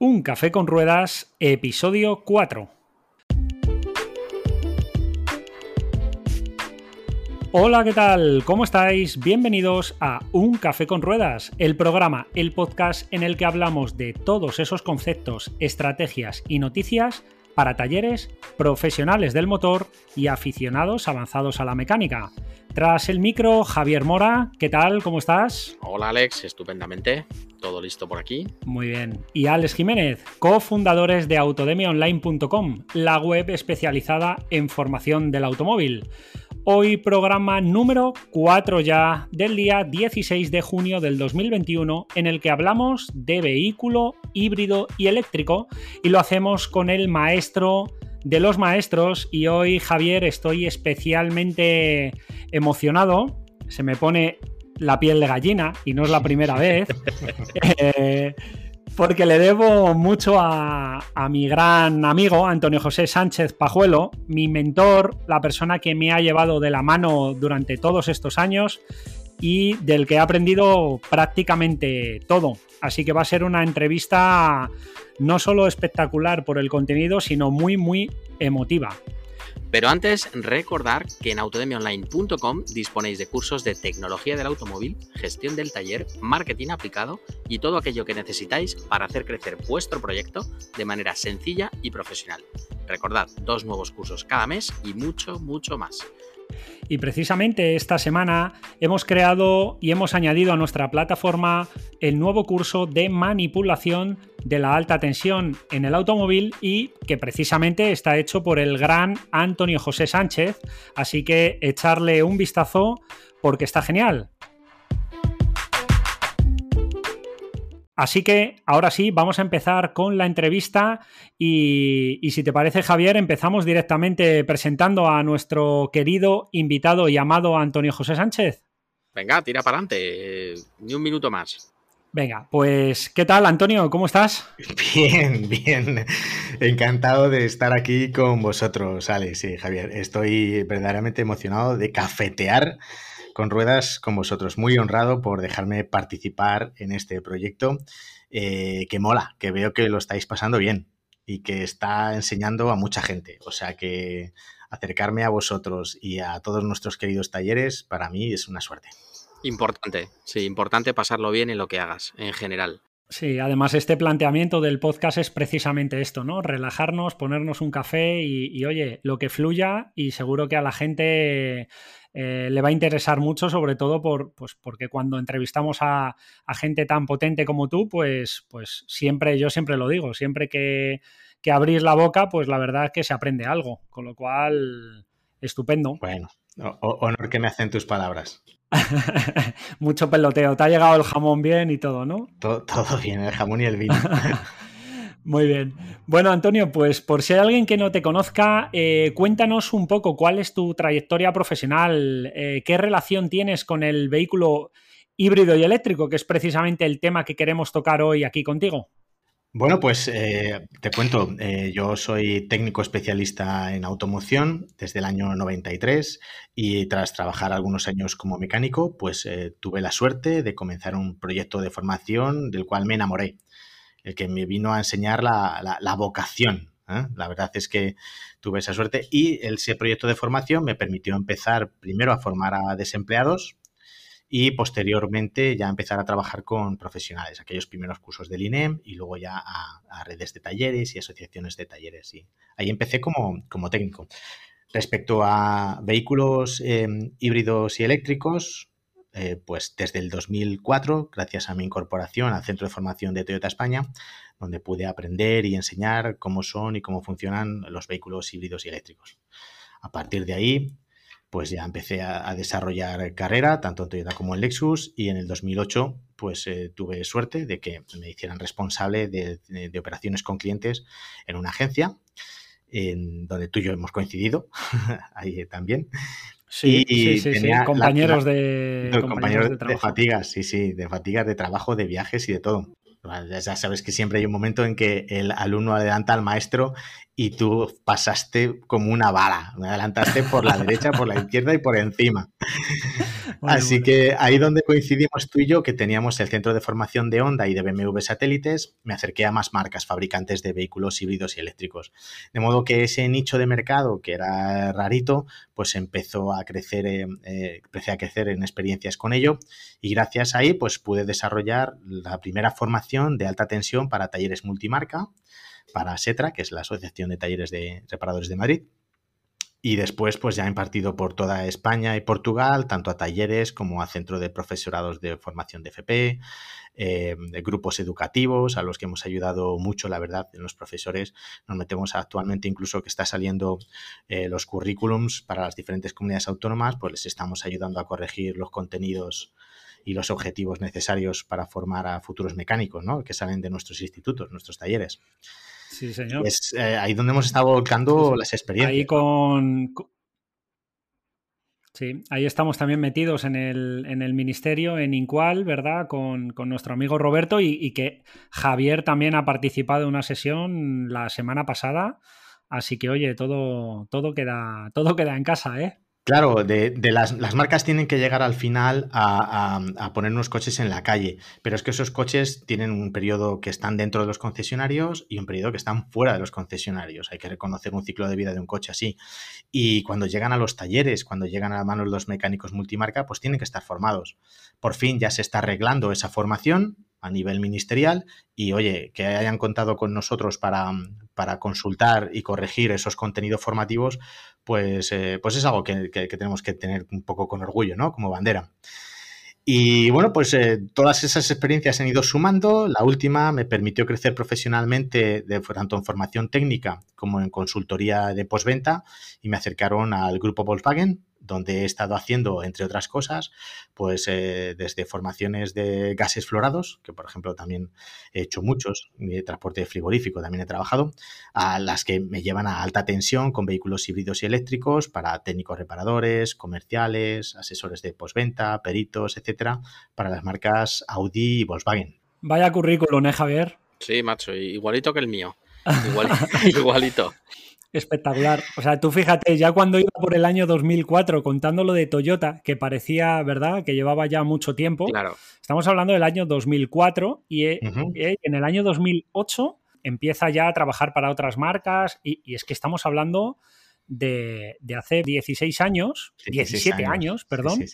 Un café con ruedas, episodio 4. Hola, ¿qué tal? ¿Cómo estáis? Bienvenidos a Un Café con Ruedas, el programa, el podcast en el que hablamos de todos esos conceptos, estrategias y noticias para talleres, profesionales del motor y aficionados avanzados a la mecánica. Tras el micro, Javier Mora, ¿qué tal? ¿Cómo estás? Hola Alex, estupendamente. Todo listo por aquí. Muy bien. Y Alex Jiménez, cofundadores de autodemiaonline.com, la web especializada en formación del automóvil. Hoy programa número 4 ya del día 16 de junio del 2021 en el que hablamos de vehículo híbrido y eléctrico y lo hacemos con el maestro de los maestros y hoy Javier estoy especialmente emocionado, se me pone la piel de gallina y no es la primera vez. Eh, porque le debo mucho a, mi gran amigo Antonio José Sánchez Pajuelo, mi mentor, la persona que me ha llevado de la mano durante todos estos años y del que he aprendido prácticamente todo. Así que va a ser una entrevista no solo espectacular por el contenido, sino muy, muy emotiva. Pero antes, recordar que en autodemiaonline.com disponéis de cursos de tecnología del automóvil, gestión del taller, marketing aplicado y todo aquello que necesitáis para hacer crecer vuestro proyecto de manera sencilla y profesional. Recordad, dos nuevos cursos cada mes y mucho, mucho más. Y precisamente esta semana hemos creado y hemos añadido a nuestra plataforma el nuevo curso de manipulación de la alta tensión en el automóvil y que precisamente está hecho por el gran Antonio José Sánchez. Así que echarle un vistazo porque está genial. Así que ahora sí, vamos a empezar con la entrevista y, si te parece Javier, empezamos directamente presentando a nuestro querido invitado y amado Antonio José Sánchez. Venga, tira para adelante, ni un minuto más. Venga, pues ¿qué tal Antonio? ¿Cómo estás? Bien, bien. Encantado de estar aquí con vosotros, Alex y Javier. Estoy verdaderamente emocionado de cafetear con ruedas con vosotros. Muy honrado por dejarme participar en este proyecto eh, que mola, que veo que lo estáis pasando bien y que está enseñando a mucha gente. O sea que acercarme a vosotros y a todos nuestros queridos talleres para mí es una suerte. Importante, sí, importante pasarlo bien en lo que hagas, en general. Sí, además este planteamiento del podcast es precisamente esto, ¿no? Relajarnos, ponernos un café y, oye, lo que fluya y seguro que a la gente eh, le va a interesar mucho, sobre todo por, pues, porque cuando entrevistamos a, gente tan potente como tú, pues, pues siempre, yo siempre lo digo, siempre que, que abrís la boca, pues la verdad es que se aprende algo, con lo cual, estupendo. Bueno, honor que me hacen tus palabras. Mucho peloteo. Te ha llegado el jamón bien y todo, ¿no? Todo, bien, el jamón y el vino. Muy bien. Bueno, Antonio, pues por si alguien que no te conozca, eh, cuéntanos un poco cuál es tu trayectoria profesional, eh, qué relación tienes con el vehículo híbrido y eléctrico, que es precisamente el tema que queremos tocar hoy aquí contigo. Bueno, pues eh, te cuento, yo soy técnico especialista en automoción desde el año 93 y tras trabajar algunos años como mecánico, pues tuve la suerte de comenzar un proyecto de formación del cual me enamoré, el que me vino a enseñar la, la vocación. La verdad es que tuve esa suerte y ese proyecto de formación me permitió empezar primero a formar a desempleados y posteriormente ya empezar a trabajar con profesionales, aquellos primeros cursos del INEM y luego ya a, redes de talleres y asociaciones de talleres. Y ahí empecé como, como técnico. Respecto a vehículos em, híbridos y eléctricos, eh, pues desde el 2004, gracias a mi incorporación al Centro de Formación de Toyota España, donde pude aprender y enseñar cómo son y cómo funcionan los vehículos híbridos y eléctricos. A partir de ahí, pues ya empecé a, desarrollar carrera, tanto en Toyota como en Lexus, y en el 2008 pues eh, tuve suerte de que me hicieran responsable de, operaciones con clientes en una agencia, en donde tú y yo hemos coincidido, ahí también. Sí, sí, sí, compañeros, de, compañeros, de, de fatigas, sí, sí, de fatigas de trabajo, de viajes y de todo. Ya sabes que siempre hay un momento en que el alumno adelanta al maestro y tú pasaste como una bala. Me adelantaste por la derecha, por la izquierda y por encima. Así que ahí donde coincidimos tú y yo, que teníamos el centro de formación de Honda y de BMW Satélites, me acerqué a más marcas fabricantes de vehículos híbridos y eléctricos. De modo que ese nicho de mercado, que era rarito, pues empezó a crecer, eh, eh, empecé a crecer en experiencias con ello. Y gracias a ahí pues pude desarrollar la primera formación de alta tensión para talleres multimarca, para SETRA, que es la Asociación de Talleres de Reparadores de Madrid y después, pues ya he impartido por toda España y Portugal, tanto a talleres como a centro de profesorados de formación de FP, eh, de grupos educativos a los que hemos ayudado mucho, la verdad, en los profesores. Nos metemos actualmente incluso que está saliendo eh, los currículums para las diferentes comunidades autónomas, pues les estamos ayudando a corregir los contenidos y los objetivos necesarios para formar a futuros mecánicos, ¿no? Que salen de nuestros institutos, nuestros talleres. Sí, señor. Es eh, ahí donde hemos estado volcando las experiencias. Ahí con, Sí, ahí estamos también metidos en el, en el ministerio, en Incual, ¿verdad? Con, nuestro amigo Roberto y, y, que Javier también ha participado en una sesión la semana pasada. Así que, oye, todo, todo, queda, todo queda en casa, ¿eh? Claro, de, las, marcas tienen que llegar al final a, poner unos coches en la calle, pero es que esos coches tienen un periodo que están dentro de los concesionarios y un periodo que están fuera de los concesionarios. Hay que reconocer un ciclo de vida de un coche así. Y cuando llegan a los talleres, cuando llegan a manos los mecánicos multimarca, pues tienen que estar formados. Por fin ya se está arreglando esa formación a nivel ministerial y oye, que hayan contado con nosotros para, para consultar y corregir esos contenidos formativos, pues, eh, pues es algo que, tenemos que tener un poco con orgullo, ¿no? Como bandera. Y bueno, pues eh, todas esas experiencias han ido sumando. La última me permitió crecer profesionalmente, de, tanto en formación técnica como en consultoría de postventa, y me acercaron al grupo Volkswagen, donde he estado haciendo, entre otras cosas, pues eh, desde formaciones de gases florados, que por ejemplo también he hecho muchos, de transporte frigorífico también he trabajado, a las que me llevan a alta tensión con vehículos híbridos y eléctricos para técnicos reparadores, comerciales, asesores de postventa, peritos, etcétera, para las marcas Audi y Volkswagen. Vaya currículum, ¿eh, Javier? Sí, macho, igualito que el mío. igualito. Espectacular. O sea, tú fíjate, ya cuando iba por el año 2004 contando lo de Toyota, que parecía, ¿verdad?, que llevaba ya mucho tiempo. Claro. Estamos hablando del año 2004 y eh, eh, en el año 2008 empieza ya a trabajar para otras marcas y, es que estamos hablando de, hace 16 años, 17 años, perdón.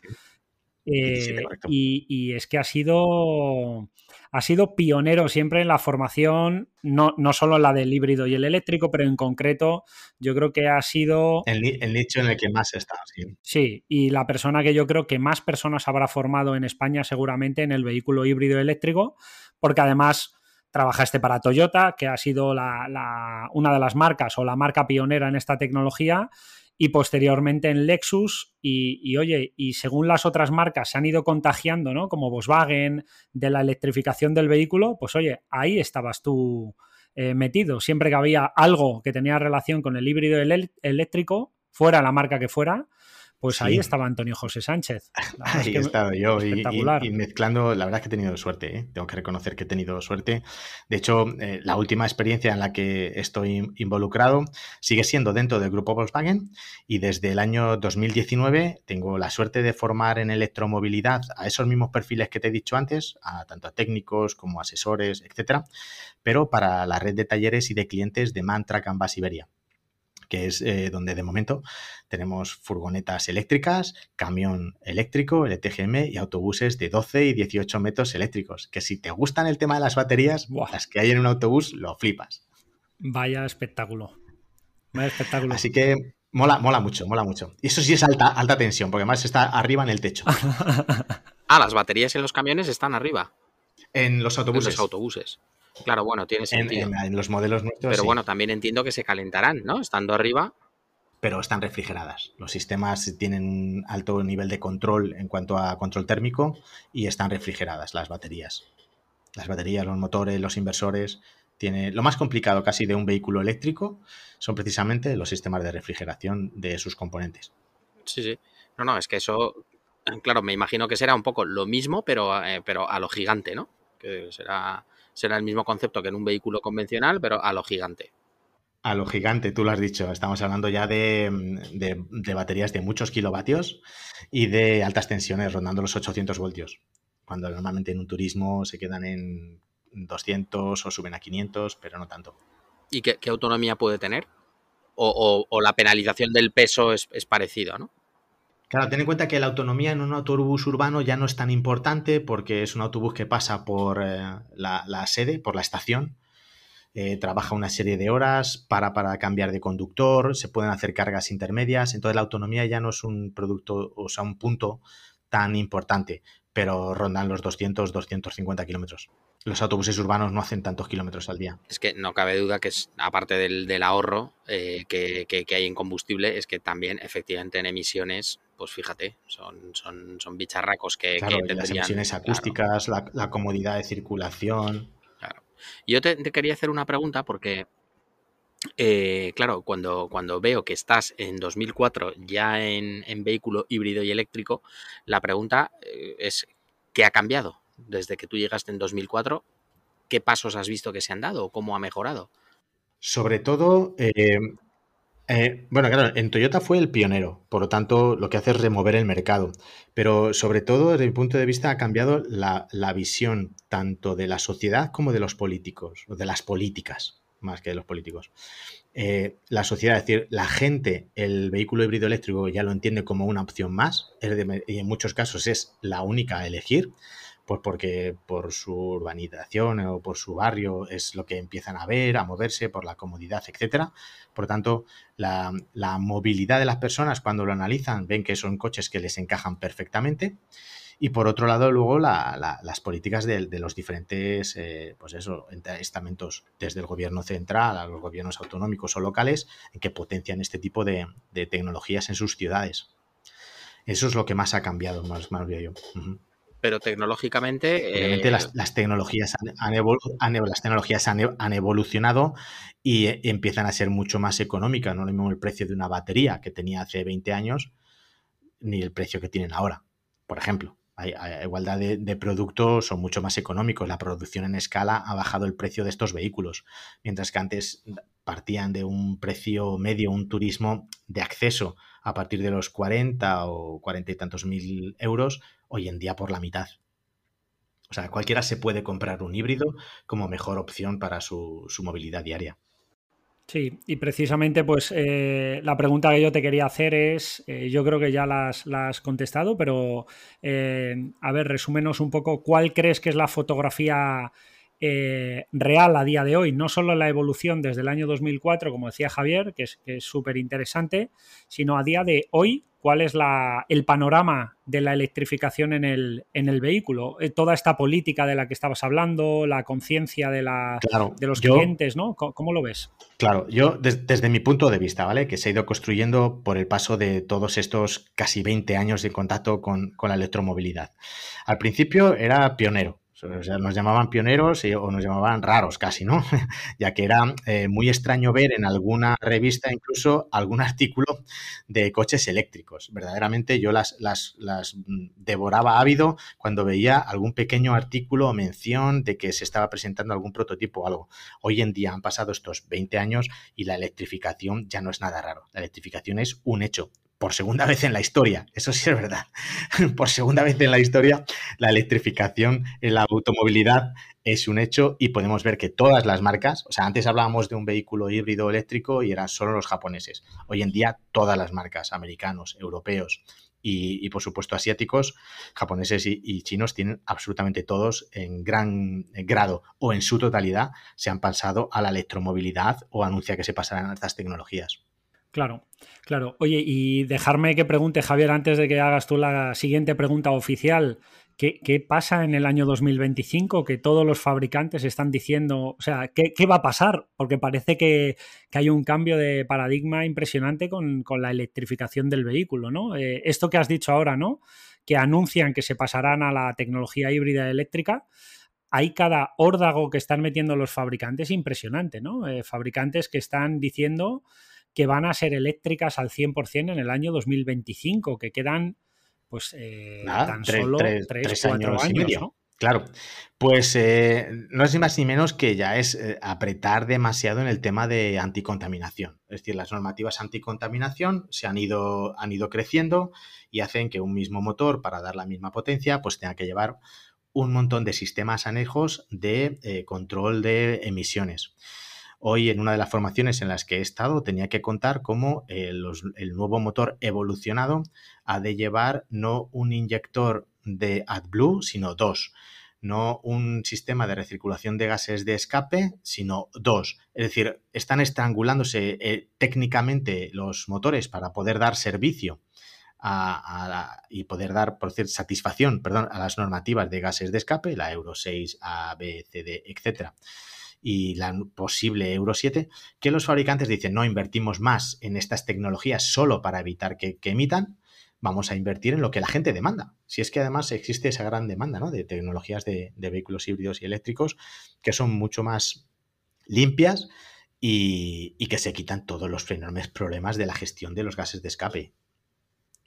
Eh, y, es que ha sido, ha sido pionero siempre en la formación, no, no solo la del híbrido y el eléctrico, pero en concreto yo creo que ha sido... El, nicho en el que más está. Sí. sí, y la persona que yo creo que más personas habrá formado en España seguramente en el vehículo híbrido eléctrico, porque además trabajaste para Toyota, que ha sido la, una de las marcas o la marca pionera en esta tecnología, y posteriormente en Lexus y, oye, y según las otras marcas se han ido contagiando, ¿no? Como Volkswagen, de la electrificación del vehículo, pues oye, ahí estabas tú eh, metido. Siempre que había algo que tenía relación con el híbrido eléctrico, fuera la marca que fuera, pues ahí estaba Antonio José Sánchez. Ahí he estado yo y, mezclando, la verdad es que he tenido suerte, ¿eh? tengo que reconocer que he tenido suerte. De hecho, eh, la última experiencia en la que estoy involucrado sigue siendo dentro del grupo Volkswagen y desde el año 2019 tengo la suerte de formar en electromovilidad a esos mismos perfiles que te he dicho antes, a tanto a técnicos como asesores, etcétera, pero para la red de talleres y de clientes de Mantra Canvas Iberia que es eh, donde de momento tenemos furgonetas eléctricas, camión eléctrico, LTGM y autobuses de 12 y 18 metros eléctricos. Que si te gustan el tema de las baterías, las que hay en un autobús, lo flipas. Vaya espectáculo. Vaya espectáculo. Así que mola, mola mucho, mola mucho. Y eso sí es alta, alta tensión, porque además está arriba en el techo. ah, las baterías en los camiones están arriba. En los autobuses. En los autobuses. Claro, bueno, tiene sentido. En, los modelos nuestros. Pero bueno, también entiendo que se calentarán, ¿no? Estando arriba. Pero están refrigeradas. Los sistemas tienen un alto nivel de control en cuanto a control térmico y están refrigeradas las baterías. Las baterías, los motores, los inversores. Tiene... Lo más complicado casi de un vehículo eléctrico son precisamente los sistemas de refrigeración de sus componentes. Sí, sí. No, no, es que eso, claro, me imagino que será un poco lo mismo, pero, eh, pero a lo gigante, ¿no? Que será será el mismo concepto que en un vehículo convencional, pero a lo gigante. a lo gigante, tú lo has dicho. Estamos hablando ya de, de, baterías de muchos kilovatios y de altas tensiones, rondando los 800 voltios. Cuando normalmente en un turismo se quedan en 200 o suben a 500, pero no tanto. ¿Y qué, autonomía puede tener? O, la penalización del peso es, es parecida, ¿no? Claro, ten en cuenta que la autonomía en un autobús urbano ya no es tan importante porque es un autobús que pasa por eh, la, sede, por la estación, eh, trabaja una serie de horas, para para cambiar de conductor, se pueden hacer cargas intermedias, entonces la autonomía ya no es un producto, o sea, un punto tan importante, pero rondan los 200, 250 kilómetros. Los autobuses urbanos no hacen tantos kilómetros al día. Es que no cabe duda que es, aparte del, ahorro eh, que, hay en combustible, es que también efectivamente en emisiones, pues fíjate, son, son, son bicharracos que, claro, Las emisiones acústicas, la, comodidad de circulación. Claro. Yo te, quería hacer una pregunta porque, eh, claro, cuando, cuando veo que estás en 2004 ya en, vehículo híbrido y eléctrico, la pregunta eh, es, ¿qué ha cambiado? desde que tú llegaste en 2004, ¿qué pasos has visto que se han dado cómo ha mejorado? Sobre todo, eh, eh, bueno, claro, en Toyota fue el pionero, por lo tanto, lo que hace es remover el mercado. Pero sobre todo, desde mi punto de vista, ha cambiado la, visión tanto de la sociedad como de los políticos, o de las políticas, más que de los políticos. Eh, la sociedad, es decir, la gente, el vehículo híbrido eléctrico ya lo entiende como una opción más, y en muchos casos es la única a elegir pues porque por su urbanización o por su barrio es lo que empiezan a ver, a moverse, por la comodidad, etcétera. Por tanto, la, movilidad de las personas cuando lo analizan ven que son coches que les encajan perfectamente. Y por otro lado, luego las políticas de, los diferentes eh, pues eso, estamentos, desde el gobierno central a los gobiernos autonómicos o locales, en que potencian este tipo de, tecnologías en sus ciudades. Eso es lo que más ha cambiado, más, más yo pero tecnológicamente... Obviamente las, eh, tecnologías, han, las tecnologías han, evolucionado y eh, empiezan a ser mucho más económicas. No lo mismo el precio de una batería que tenía hace 20 años ni el precio que tienen ahora, por ejemplo. Hay, igualdad de, de, productos, son mucho más económicos. La producción en escala ha bajado el precio de estos vehículos, mientras que antes partían de un precio medio, un turismo de acceso a partir de los 40 o 40 y tantos mil euros, hoy en día por la mitad. O sea, cualquiera se puede comprar un híbrido como mejor opción para su, movilidad diaria. Sí, y precisamente pues eh, la pregunta que yo te quería hacer es, eh, yo creo que ya la has, contestado, pero eh, a ver, resúmenos un poco cuál crees que es la fotografía eh, real a día de hoy, no solo la evolución desde el año 2004, como decía Javier, que es súper interesante, sino a día de hoy, cuál es la, el panorama de la electrificación en el, en el vehículo. Eh, toda esta política de la que estabas hablando, la conciencia de, la, de los clientes, ¿no? ¿Cómo, lo ves? Claro, yo desde mi punto de vista, ¿vale? Que se ha ido construyendo por el paso de todos estos casi 20 años de contacto con, con la electromovilidad. Al principio era pionero, o sea, nos llamaban pioneros o nos llamaban raros casi, ¿no? ya que era eh, muy extraño ver en alguna revista incluso algún artículo de coches eléctricos. Verdaderamente yo las, las, las devoraba ávido cuando veía algún pequeño artículo o mención de que se estaba presentando algún prototipo o algo. Hoy en día han pasado estos 20 años y la electrificación ya no es nada raro. La electrificación es un hecho por segunda vez en la historia, eso sí es verdad, por segunda vez en la historia, la electrificación en la automovilidad es un hecho y podemos ver que todas las marcas, o sea, antes hablábamos de un vehículo híbrido eléctrico y eran solo los japoneses. Hoy en día todas las marcas, americanos, europeos y, por supuesto asiáticos, japoneses y, chinos, tienen absolutamente todos en gran grado o en su totalidad se han pasado a la electromovilidad o anuncia que se pasarán a estas tecnologías. Claro, claro. Oye, y dejarme que pregunte, Javier, antes de que hagas tú la siguiente pregunta oficial, ¿qué, pasa en el año 2025? Que todos los fabricantes están diciendo, o sea, ¿qué, va a pasar? Porque parece que, hay un cambio de paradigma impresionante con, la electrificación del vehículo, ¿no? Eh, esto que has dicho ahora, ¿no? Que anuncian que se pasarán a la tecnología híbrida eléctrica hay cada órdago que están metiendo los fabricantes impresionante, ¿no? Eh, fabricantes que están diciendo que van a ser eléctricas al 100% en el año 2025, que quedan pues eh, tan solo 3, 4 años, Claro, pues eh, no es ni más ni menos que ya es eh, apretar demasiado en el tema de anticontaminación. Es decir, las normativas anticontaminación se han ido, han ido creciendo y hacen que un mismo motor, para dar la misma potencia, pues tenga que llevar un montón de sistemas anejos de eh, control de emisiones. Hoy en una de las formaciones en las que he estado tenía que contar cómo el nuevo motor evolucionado ha de llevar no un inyector de AdBlue, sino dos. No un sistema de recirculación de gases de escape, sino dos. Es decir, están estrangulándose eh, técnicamente los motores para poder dar servicio y poder dar, por satisfacción perdón, a las normativas de gases de escape, la Euro 6, A, B, C, D, etcétera, y la posible Euro 7, que los fabricantes dicen no invertimos más en estas tecnologías solo para evitar que emitan, vamos a invertir en lo que la gente demanda. Si es que además existe esa gran demanda ¿no? de tecnologías de, vehículos híbridos y eléctricos que son mucho más limpias y, que se quitan todos los enormes problemas de la gestión de los gases de escape.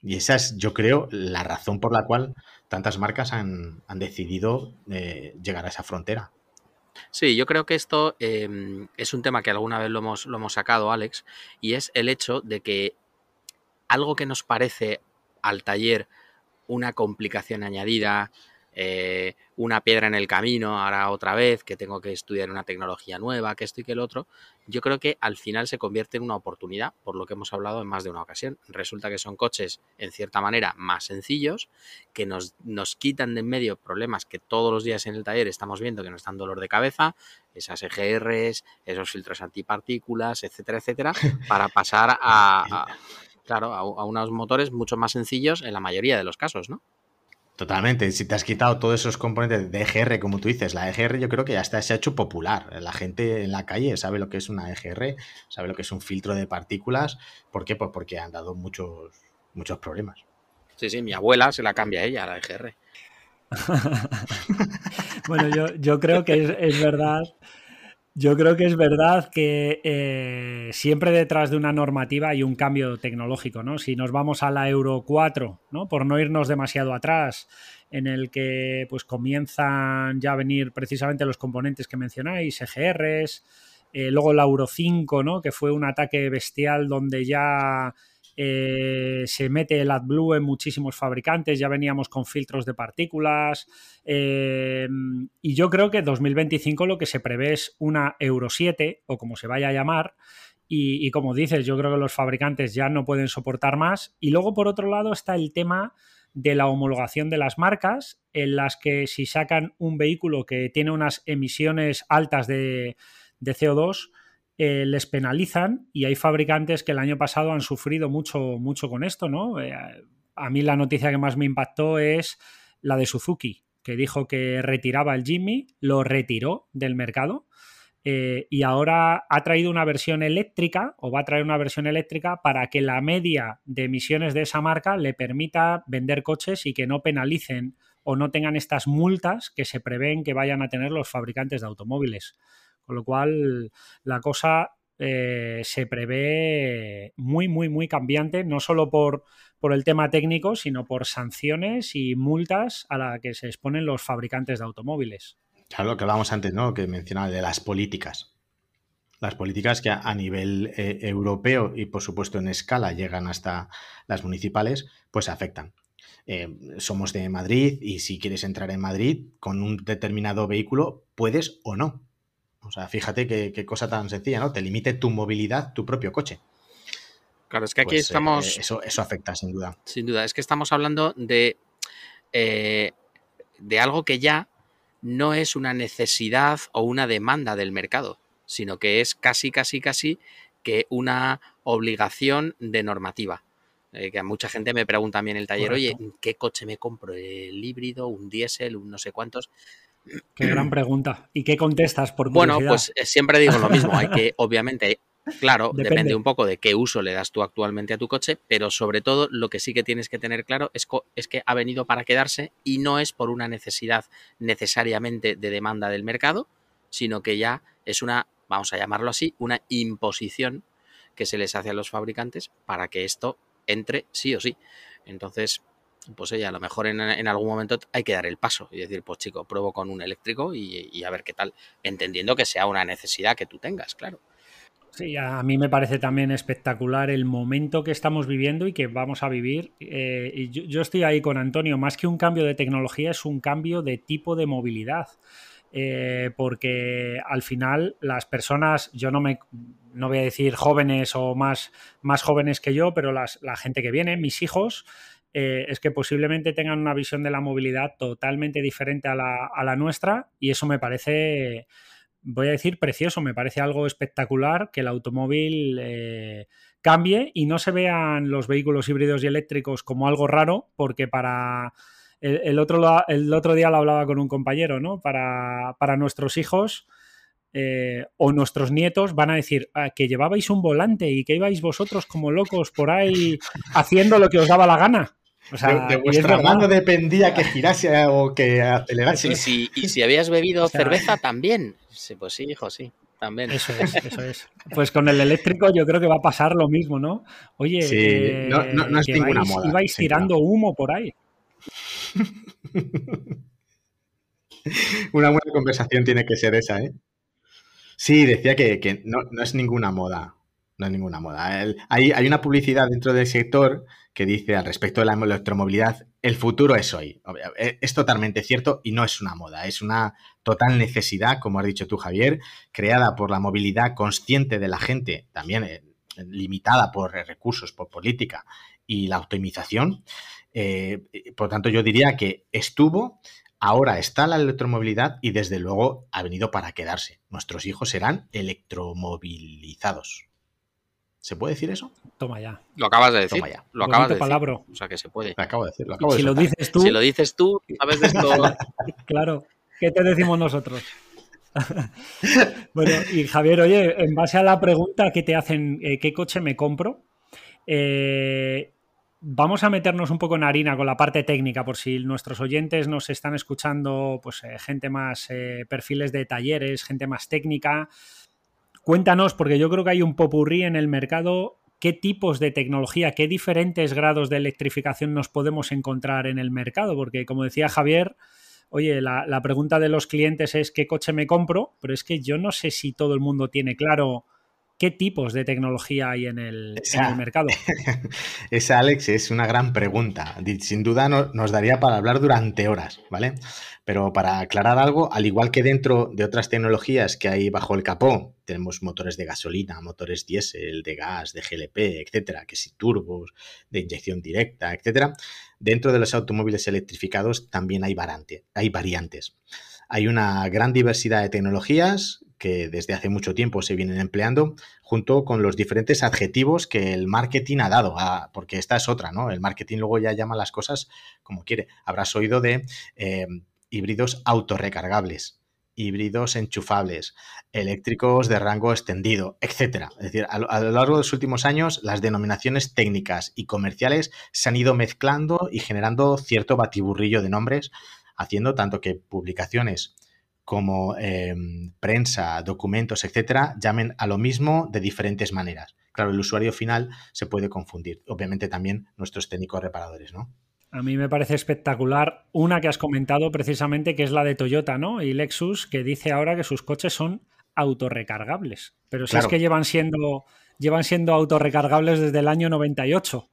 Y esa es, yo creo, la razón por la cual tantas marcas han, decidido eh, llegar a esa frontera. Sí, yo creo que esto em, es un tema que alguna vez lo hemos, lo hemos sacado, Alex, y es el hecho de que algo que nos parece al taller una complicación añadida, eh, una piedra en el camino, ahora otra vez, que tengo que estudiar una tecnología nueva, que esto y que el otro, yo creo que al final se convierte en una oportunidad, por lo que hemos hablado en más de una ocasión. Resulta que son coches, en cierta manera, más sencillos, que nos, nos quitan de en medio problemas que todos los días en el taller estamos viendo que nos dan dolor de cabeza, esas EGRs, esos filtros antipartículas, etcétera, etcétera, para pasar a Claro, a, unos motores mucho más sencillos en la mayoría de los casos, ¿no? Totalmente. Si te has quitado todos esos componentes de EGR, como tú dices, la EGR yo creo que ya está, se ha hecho popular. La gente en la calle sabe lo que es una EGR, sabe lo que es un filtro de partículas. ¿Por qué? Pues porque han dado muchos, muchos problemas. Sí, sí, mi abuela se la cambia ella, la EGR. bueno, yo, yo, creo que es, es verdad yo creo que es verdad que eh, siempre detrás de una normativa hay un cambio tecnológico, ¿no? Si nos vamos a la Euro 4, ¿no? Por no irnos demasiado atrás, en el que pues comienzan ya a venir precisamente los componentes que mencionáis, EGRs, eh, luego la Euro 5, ¿no? Que fue un ataque bestial donde ya eh, se mete el AdBlue en muchísimos fabricantes, ya veníamos con filtros de partículas eh, y yo creo que 2025 lo que se prevé es una Euro 7 o como se vaya a llamar y, como dices, yo creo que los fabricantes ya no pueden soportar más y luego por otro lado está el tema de la homologación de las marcas, en las que si sacan un vehículo que tiene unas emisiones altas de, de CO2, eh, les penalizan y hay fabricantes que el año pasado han sufrido mucho, mucho con esto, ¿no? Eh, a mí la noticia que más me impactó es la de Suzuki, que dijo que retiraba el Jimmy, lo retiró del mercado eh, y ahora ha traído una versión eléctrica o va a traer una versión eléctrica para que la media de emisiones de esa marca le permita vender coches y que no penalicen o no tengan estas multas que se prevén que vayan a tener los fabricantes de automóviles. Con lo cual, la cosa eh, se prevé muy, muy, muy cambiante, no solo por, por el tema técnico, sino por sanciones y multas a las que se exponen los fabricantes de automóviles. Claro, lo que hablábamos antes, ¿no? Que mencionaba de las políticas. Las políticas que a nivel eh, europeo y por supuesto en escala llegan hasta las municipales, pues afectan. Eh, somos de Madrid y si quieres entrar en Madrid con un determinado vehículo, puedes o no. O sea, fíjate qué, cosa tan sencilla, ¿no? Te limite tu movilidad, tu propio coche. Claro, es que aquí pues, estamos. Eh, eso, eso afecta, sin duda. Sin duda. Es que estamos hablando de. Eh, de algo que ya no es una necesidad o una demanda del mercado, sino que es casi, casi, casi que una obligación de normativa. Eh, que a mucha gente me pregunta a mí en el taller, oye, ¿qué coche me compro? ¿El híbrido, un diésel, un no sé cuántos? Qué gran pregunta. ¿Y qué contestas por Bueno, pues eh, siempre digo lo mismo. Hay que, obviamente, claro, depende. un poco de qué uso le das tú actualmente a tu coche, pero sobre todo lo que sí que tienes que tener claro es, es que ha venido para quedarse y no es por una necesidad necesariamente de demanda del mercado, sino que ya es una, vamos a llamarlo así, una imposición que se les hace a los fabricantes para que esto entre sí o sí. Entonces, pues oye, a lo mejor en, algún momento hay que dar el paso y decir, pues chico, pruebo con un eléctrico y, a ver qué tal, entendiendo que sea una necesidad que tú tengas, claro. Sí, a mí me parece también espectacular el momento que estamos viviendo y que vamos a vivir. Eh, y yo, estoy ahí con Antonio, más que un cambio de tecnología, es un cambio de tipo de movilidad. Eh, porque al final las personas, yo no me no voy a decir jóvenes o más, más jóvenes que yo, pero la gente que viene, mis hijos, eh, es que posiblemente tengan una visión de la movilidad totalmente diferente a la, nuestra y eso me parece, voy a decir, precioso, me parece algo espectacular que el automóvil eh, cambie y no se vean los vehículos híbridos y eléctricos como algo raro, porque para... El, otro, el otro día lo hablaba con un compañero, ¿no? Para, para nuestros hijos, eh, o nuestros nietos van a decir ah, que llevabais un volante y que ibais vosotros como locos por ahí haciendo lo que os daba la gana de, vuestra mano dependía que girase o que acelerase. y si habías bebido cerveza también. Sí, pues sí, hijo, sí. También. Eso es, eso es. Pues con el eléctrico yo creo que va a pasar lo mismo, ¿no? Oye, sí, no, no, es ninguna vais, moda. Ibais tirando humo por ahí. Una buena conversación tiene que ser esa, ¿eh? Sí, decía que, no, es ninguna moda. No es ninguna moda. hay, una publicidad dentro del sector que dice al respecto de la electromovilidad, el futuro es hoy. Eh, es totalmente cierto y no es una moda, es una total necesidad, como has dicho tú, Javier, creada por la movilidad consciente de la gente, también eh, limitada por recursos, por política y la optimización. Eh, por tanto, yo diría que estuvo, ahora está la electromovilidad y desde luego ha venido para quedarse. Nuestros hijos serán electromovilizados. ¿Se puede decir eso? Toma ya. Lo acabas de decir. ya. Lo acabas de palabra. O sea que se puede. Lo acabo de decir. si lo dices tú. Si lo dices tú, sabes de esto. claro. ¿Qué te decimos nosotros? bueno, y Javier, oye, en base a la pregunta que te hacen, eh, ¿qué coche me compro? Eh, vamos a meternos un poco en harina con la parte técnica, por si nuestros oyentes nos están escuchando, pues eh, gente más perfiles de talleres, gente más técnica. Cuéntanos, porque yo creo que hay un popurrí en el mercado. ¿Qué tipos de tecnología, qué diferentes grados de electrificación nos podemos encontrar en el mercado? Porque, como decía Javier, oye, la, pregunta de los clientes es ¿qué coche me compro? Pero es que yo no sé si todo el mundo tiene claro qué tipos de tecnología hay en el, mercado. Esa, Alex, es una gran pregunta. Sin duda nos daría para hablar durante horas, ¿vale? Pero para aclarar algo, al igual que dentro de otras tecnologías que hay bajo el capó, tenemos motores de gasolina, motores diésel, de gas, de GLP, etcétera, que si turbos, de inyección directa, etcétera, dentro de los automóviles electrificados también hay, hay variantes. Hay una gran diversidad de tecnologías que desde hace mucho tiempo se vienen empleando, junto con los diferentes adjetivos que el marketing ha dado, porque esta es otra, ¿no? El marketing luego ya llama las cosas como quiere. Habrás oído de eh, híbridos autorrecargables, híbridos enchufables, eléctricos de rango extendido, etcétera. Es decir, a, lo largo de los últimos años, las denominaciones técnicas y comerciales se han ido mezclando y generando cierto batiburrillo de nombres, haciendo tanto que publicaciones como em, prensa, documentos, etcétera, llamen a lo mismo de diferentes maneras. Claro, el usuario final se puede confundir. Obviamente también nuestros técnicos reparadores, ¿no? A mí me parece espectacular una que has comentado precisamente, que es la de Toyota, ¿no? Y Lexus, que dice ahora que sus coches son autorrecargables. Pero si es que llevan siendo, llevan siendo autorrecargables desde el año 98.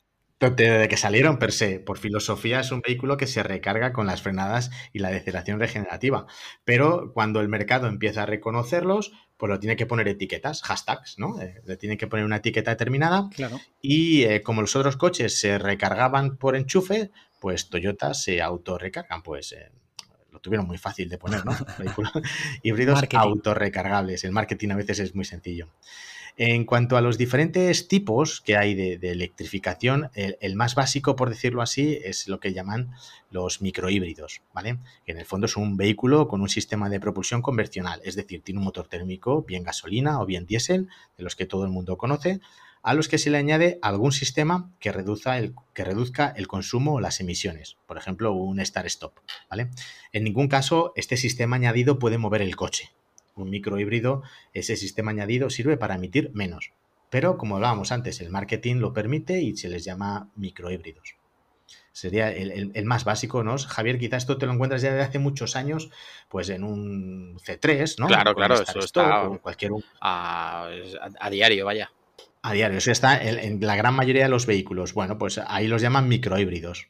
Desde que salieron per se, por filosofía es un vehículo que se recarga con las frenadas y la deceleración regenerativa. Pero cuando el mercado empieza a reconocerlos, pues lo tiene que poner etiquetas, hashtags, ¿no? Eh, le tiene que poner una etiqueta determinada. Claro. Y eh, como los otros coches se recargaban por enchufe, pues Toyota se autorrecargan, pues eh, lo tuvieron muy fácil de poner, ¿no? híbridos autorrecargables. El marketing a veces es muy sencillo. En cuanto a los diferentes tipos que hay de, electrificación, el, más básico, por decirlo así, es lo que llaman los microhíbridos, ¿vale? Que en el fondo es un vehículo con un sistema de propulsión convencional, es decir, tiene un motor térmico, bien gasolina o bien diésel, de los que todo el mundo conoce, a los que se le añade algún sistema que, reduzca el, que reduzca el consumo o las emisiones, por ejemplo, un start-stop, ¿vale? En ningún caso, este sistema añadido puede mover el coche, un microhíbrido, ese sistema añadido sirve para emitir menos. Pero como hablábamos antes, el marketing lo permite y se les llama microhíbridos. Sería el, más básico, ¿no? Javier, quizás esto te lo encuentras ya desde hace muchos años, pues en un C3, ¿no? Claro, claro, eso está cualquier... A, a, diario, vaya. A diario, eso está en, la gran mayoría de los vehículos. Bueno, pues ahí los llaman microhíbridos.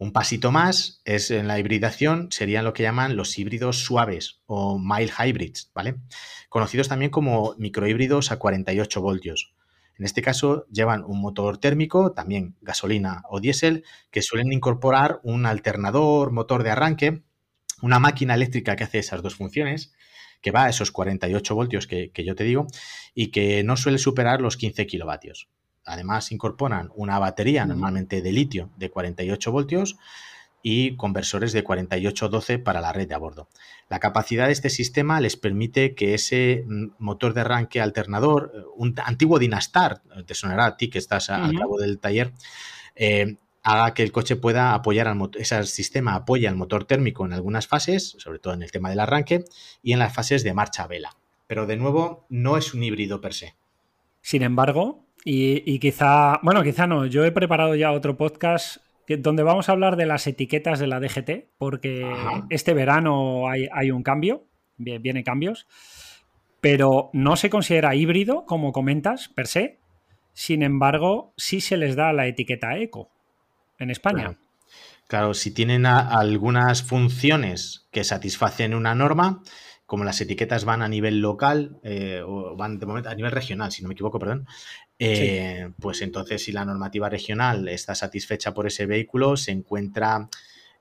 Un pasito más es en la hibridación, serían lo que llaman los híbridos suaves o mild hybrids, ¿vale? Conocidos también como microhíbridos a 48 voltios. En este caso llevan un motor térmico, también gasolina o diésel, que suelen incorporar un alternador, motor de arranque, una máquina eléctrica que hace esas dos funciones, que va a esos 48 voltios que, yo te digo, y que no suele superar los 15 kilovatios. Además, incorporan una batería normalmente de litio de 48 voltios y conversores de 48-12 para la red de a bordo. La capacidad de este sistema les permite que ese mm, motor de arranque alternador, eh, un antiguo Dynastar, eh, te sonará a ti que estás al cabo del taller, eh, haga que el coche pueda apoyar al ese sistema apoya al motor térmico en algunas fases, sobre todo en el tema del arranque, y en las fases de marcha vela. Pero de nuevo, no es un híbrido per se. Sin embargo, y, quizá, bueno, quizá no, yo he preparado ya otro podcast donde vamos a hablar de las etiquetas de la DGT, porque este verano hay, un cambio, viene cambios, pero no se considera híbrido, como comentas, per se. Sin embargo, sí se les da la etiqueta eco en España. Claro, si tienen algunas funciones que satisfacen una norma, como las etiquetas van a nivel local, eh, o van de momento a nivel regional, si no me equivoco, perdón, eh, pues entonces si la normativa regional está satisfecha por ese vehículo, se encuentra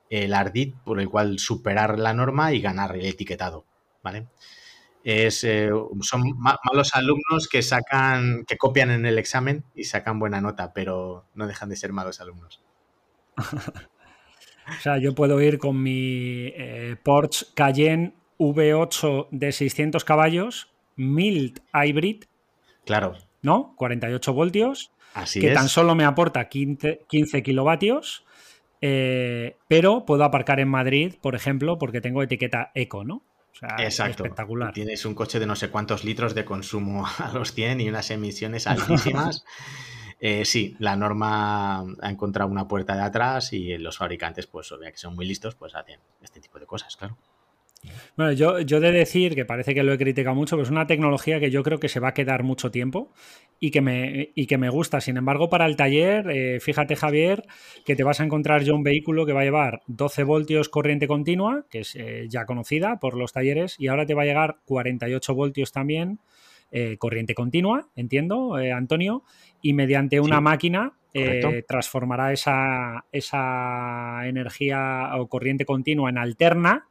el ardid por el cual superar la norma y ganar el etiquetado, ¿vale? Es, eh, son malos alumnos que sacan, que copian en el examen y sacan buena nota, pero no dejan de ser malos alumnos. o sea, yo puedo ir con mi eh, Porsche Cayenne V8 de 600 caballos, mild hybrid. Claro. ¿No? 48 voltios, que tan solo me aporta 15, kilovatios, eh, pero puedo aparcar en Madrid, por ejemplo, porque tengo etiqueta eco, ¿no? Exacto. Espectacular. Tienes un coche de no sé cuántos litros de consumo a los 100 y unas emisiones altísimas. Eh, sí, la norma ha encontrado una puerta de atrás y los fabricantes, pues, obviamente que son muy listos, pues hacen este tipo de cosas, claro. Bueno, yo, yo de decir que parece que lo he criticado mucho, pero es una tecnología que yo creo que se va a quedar mucho tiempo y que me, y que me gusta. Sin embargo, para el taller, eh, fíjate Javier, que te vas a encontrar yo un vehículo que va a llevar 12 voltios corriente continua, que es eh, ya conocida por los talleres, y ahora te va a llegar 48 voltios también, eh, corriente continua, entiendo, Antonio, y mediante una máquina transformará esa, esa energía o corriente continua en alterna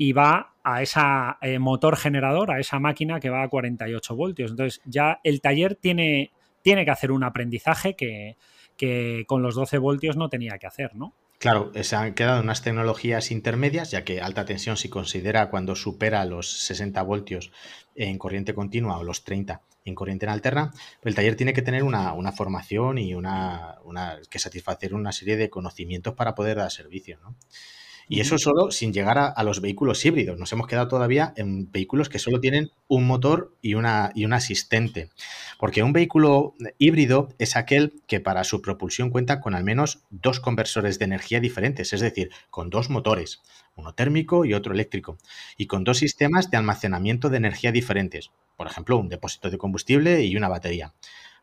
y va a ese eh, motor generador, a esa máquina que va a 48 voltios. Entonces ya el taller tiene, tiene que hacer un aprendizaje que, con los 12 voltios no tenía que hacer, ¿no? Claro, se han quedado unas tecnologías intermedias, ya que alta tensión se considera cuando supera los 60 voltios en corriente continua o los 30 en corriente en alterna, el taller tiene que tener una, formación y una, una, que satisfacer una serie de conocimientos para poder dar servicio, ¿no? Y eso solo sin llegar a, los vehículos híbridos. Nos hemos quedado todavía en vehículos que solo tienen un motor y, una, y un asistente. Porque un vehículo híbrido es aquel que para su propulsión cuenta con al menos dos conversores de energía diferentes, es decir, con dos motores, uno térmico y otro eléctrico, y con dos sistemas de almacenamiento de energía diferentes, por ejemplo, un depósito de combustible y una batería.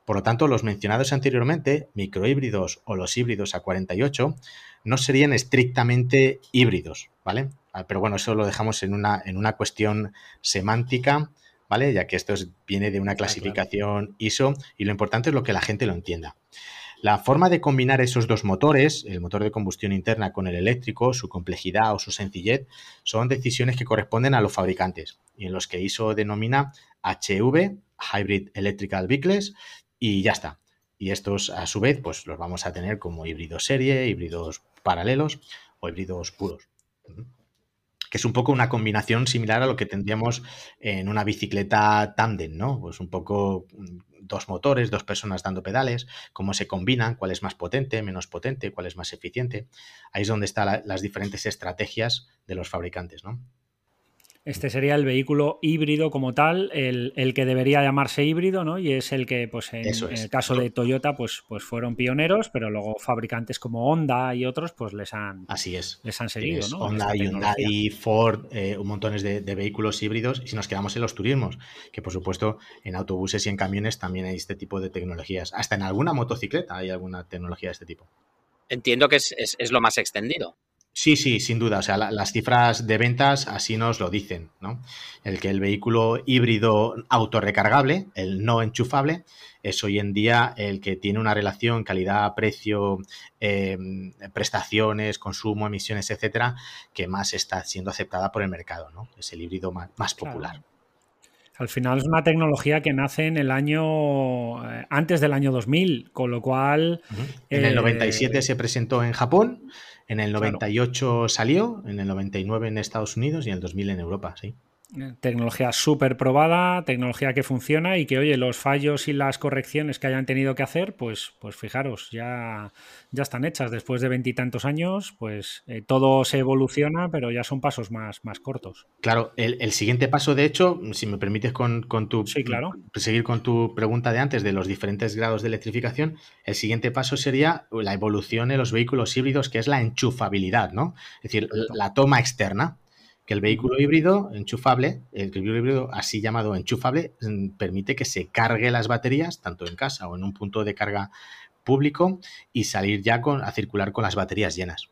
Por lo tanto, los mencionados anteriormente, microhíbridos o los híbridos a 48, no serían estrictamente híbridos, ¿vale? Ah, pero bueno, eso lo dejamos en una, en una cuestión semántica, ¿vale? Ya que esto viene de una clasificación ISO y lo importante es lo que la gente lo entienda. La forma de combinar esos dos motores, el motor de combustión interna con el eléctrico, su complejidad o su sencillez, son decisiones que corresponden a los fabricantes y en los que ISO denomina HV, Hybrid Electrical Vehicles, y ya está. Y estos, a su vez, pues los vamos a tener como híbridos serie, híbridos paralelos o híbridos puros. Que es un poco una combinación similar a lo que tendríamos en una bicicleta tándem, ¿no? Pues un poco mm, dos motores, dos personas dando pedales, cómo se combinan, cuál es más potente, menos potente, cuál es más eficiente. Ahí es donde están las diferentes estrategias de los fabricantes, ¿no? Este sería el vehículo híbrido como tal, el, que debería llamarse híbrido, ¿no? Y es el que, pues, en, el caso de Toyota, pues, pues fueron pioneros, pero luego fabricantes como Honda y otros, pues les han, Así es. Les han seguido, ¿no? Honda, Hyundai, Ford, eh, un montones de, vehículos híbridos. Y si nos quedamos en los turismos, que por supuesto en autobuses y en camiones también hay este tipo de tecnologías. Hasta en alguna motocicleta hay alguna tecnología de este tipo. Entiendo que es, es lo más extendido. Sí, sí, sin duda. O sea, las cifras de ventas así nos lo dicen, ¿no? El que el vehículo híbrido autorrecargable, el no enchufable, es hoy en día el que tiene una relación calidad-precio, em, prestaciones, consumo, emisiones, etcétera, que más está siendo aceptada por el mercado, ¿no? Es el híbrido más, popular. Al final es una tecnología que nace en el año eh, antes del año 2000, con lo cual... En el 97 eh, se presentó en Japón en el 98 salió, en el 99 en Estados Unidos y en el 2000 en Europa, sí. Tecnología súper probada, tecnología que funciona y que, oye, los fallos y las correcciones que hayan tenido que hacer, pues, pues fijaros, ya, ya están hechas. Después de veintitantos años, pues eh, todo se evoluciona, pero ya son pasos más, más cortos. Claro, el, siguiente paso, de hecho, si me permites con, tu... Sí, claro. Seguir con tu pregunta de antes de los diferentes grados de electrificación, el siguiente paso sería la evolución en los vehículos híbridos, que es la enchufabilidad, ¿no? Es decir, la toma externa que el vehículo híbrido enchufable, el vehículo híbrido así llamado enchufable, mm, permite que se cargue las baterías tanto en casa o en un punto de carga público y salir ya con, a circular con las baterías llenas.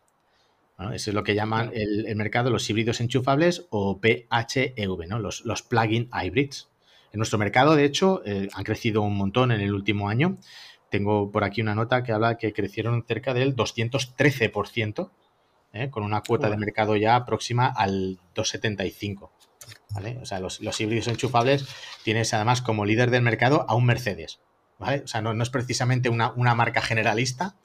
eso es lo que llaman el, mercado los híbridos enchufables o PHEV, ¿no? los, los plug-in hybrids. En nuestro mercado, de hecho, eh, han crecido un montón en el último año. Tengo por aquí una nota que habla que crecieron cerca del 213% ¿eh? con una cuota de mercado ya próxima al 2,75. ¿vale? O sea, los, híbridos enchufables tienes además como líder del mercado a un Mercedes. ¿vale? O sea, no, es precisamente una, marca generalista,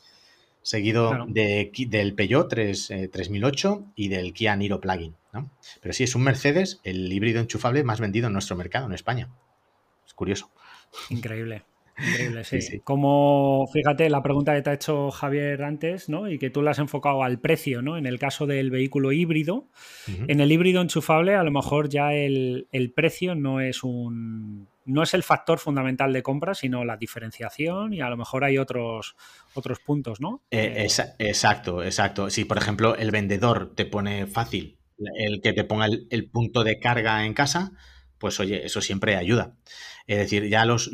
seguido de, del Peugeot 3, 3008 eh, y del Kia Niro Plugin. ¿no? Pero sí, es un Mercedes, el híbrido enchufable más vendido en nuestro mercado, en España. Es curioso. Increíble. Increíble, sí. Como, fíjate, la pregunta que te ha hecho Javier antes, ¿no? Y que tú la has enfocado al precio, ¿no? En el caso del vehículo híbrido. En el híbrido enchufable, a lo mejor ya el, precio no es un. No es el factor fundamental de compra, sino la diferenciación y a lo mejor hay otros, otros puntos, ¿no? Eh, exacto, exacto. Si, por ejemplo, el vendedor te pone fácil el que te ponga el punto de carga en casa, pues oye, eso siempre ayuda. Es decir, ya los,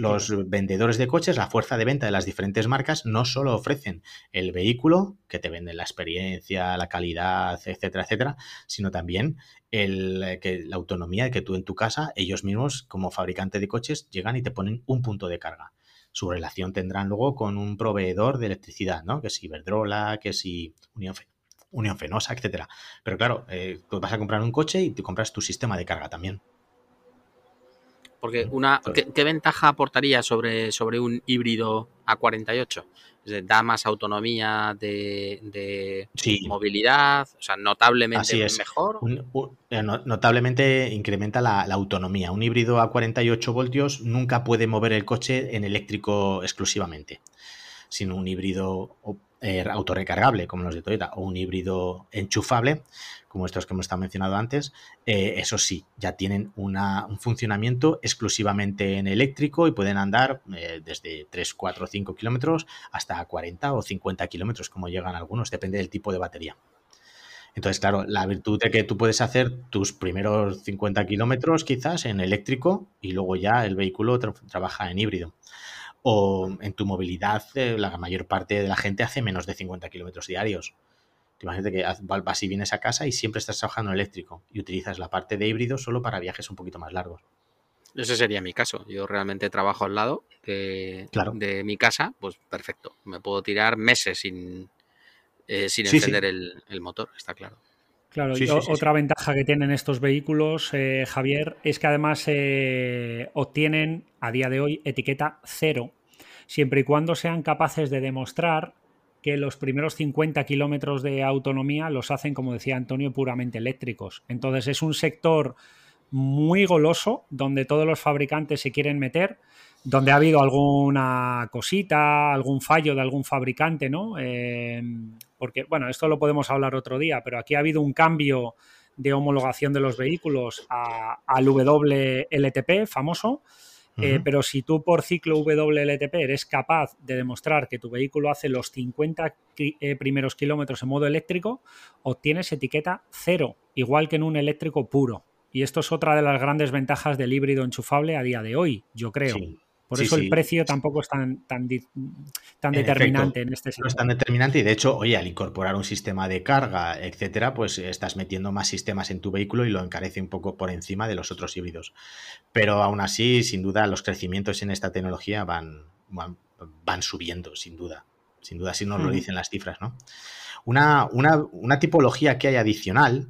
vendedores de coches, la fuerza de venta de las diferentes marcas, no solo ofrecen el vehículo, que te venden la experiencia, la calidad, etcétera, etcétera, sino también el, que, la autonomía de que tú en tu casa, ellos mismos, como fabricante de coches, llegan y te ponen un punto de carga. Su relación tendrán luego con un proveedor de electricidad, ¿no? Que si Iberdrola, que si Unión, Unión Fenosa, etcétera. Pero claro, eh, tú vas a comprar un coche y te compras tu sistema de carga también. Porque una, ¿qué, ventaja aportaría sobre, sobre un híbrido A48? da más autonomía de, movilidad, o sea, notablemente es. mejor. Eh, notablemente incrementa la, autonomía. Un híbrido a 48 voltios nunca puede mover el coche en eléctrico exclusivamente, sino un híbrido eh, autorrecargable como los de Toyota o un híbrido enchufable como estos que hemos estado mencionado antes, eh, eso sí, ya tienen un funcionamiento exclusivamente en eléctrico y pueden andar eh, desde 3, 4, 5 kilómetros hasta 40 o 50 kilómetros, como llegan algunos, depende del tipo de batería. Entonces, claro, la virtud de que tú puedes hacer tus primeros 50 kilómetros quizás en eléctrico y luego ya el vehículo trabaja en híbrido. O en tu movilidad, eh, la mayor parte de la gente hace menos de 50 kilómetros diarios. Imagínate que vas y vienes a casa y siempre estás trabajando en eléctrico y utilizas la parte de híbrido solo para viajes un poquito más largos. Ese sería mi caso. Yo realmente trabajo al lado de, de mi casa, pues perfecto. Me puedo tirar meses sin, eh, sin encender El, motor, está claro. Claro, y otra ventaja que tienen estos vehículos, eh, Javier, es que además eh, obtienen a día de hoy etiqueta cero, siempre y cuando sean capaces de demostrar que los primeros 50 kilómetros de autonomía los hacen, como decía Antonio, puramente eléctricos. Entonces es un sector muy goloso donde todos los fabricantes se quieren meter, donde ha habido alguna cosita, algún fallo de algún fabricante, ¿no? Eh, porque, bueno, esto lo podemos hablar otro día, pero aquí ha habido un cambio de homologación de los vehículos al WLTP famoso. Eh, pero si tú por ciclo WLTP eres capaz de demostrar que tu vehículo hace los 50 eh, primeros kilómetros en modo eléctrico, obtienes etiqueta cero, igual que en un eléctrico puro. Y esto es otra de las grandes ventajas del híbrido enchufable a día de hoy, yo creo. Por eso el precio tampoco es tan, tan, tan determinante en este sentido. No es tan determinante y de hecho, oye, al incorporar un sistema de carga, etcétera, pues estás metiendo más sistemas en tu vehículo y lo encarece un poco por encima de los otros híbridos. Pero aún así, sin duda, los crecimientos en esta tecnología van, van, subiendo, sin duda. Sin duda, así nos lo dicen las cifras, ¿no? Una, una, una tipología que hay adicional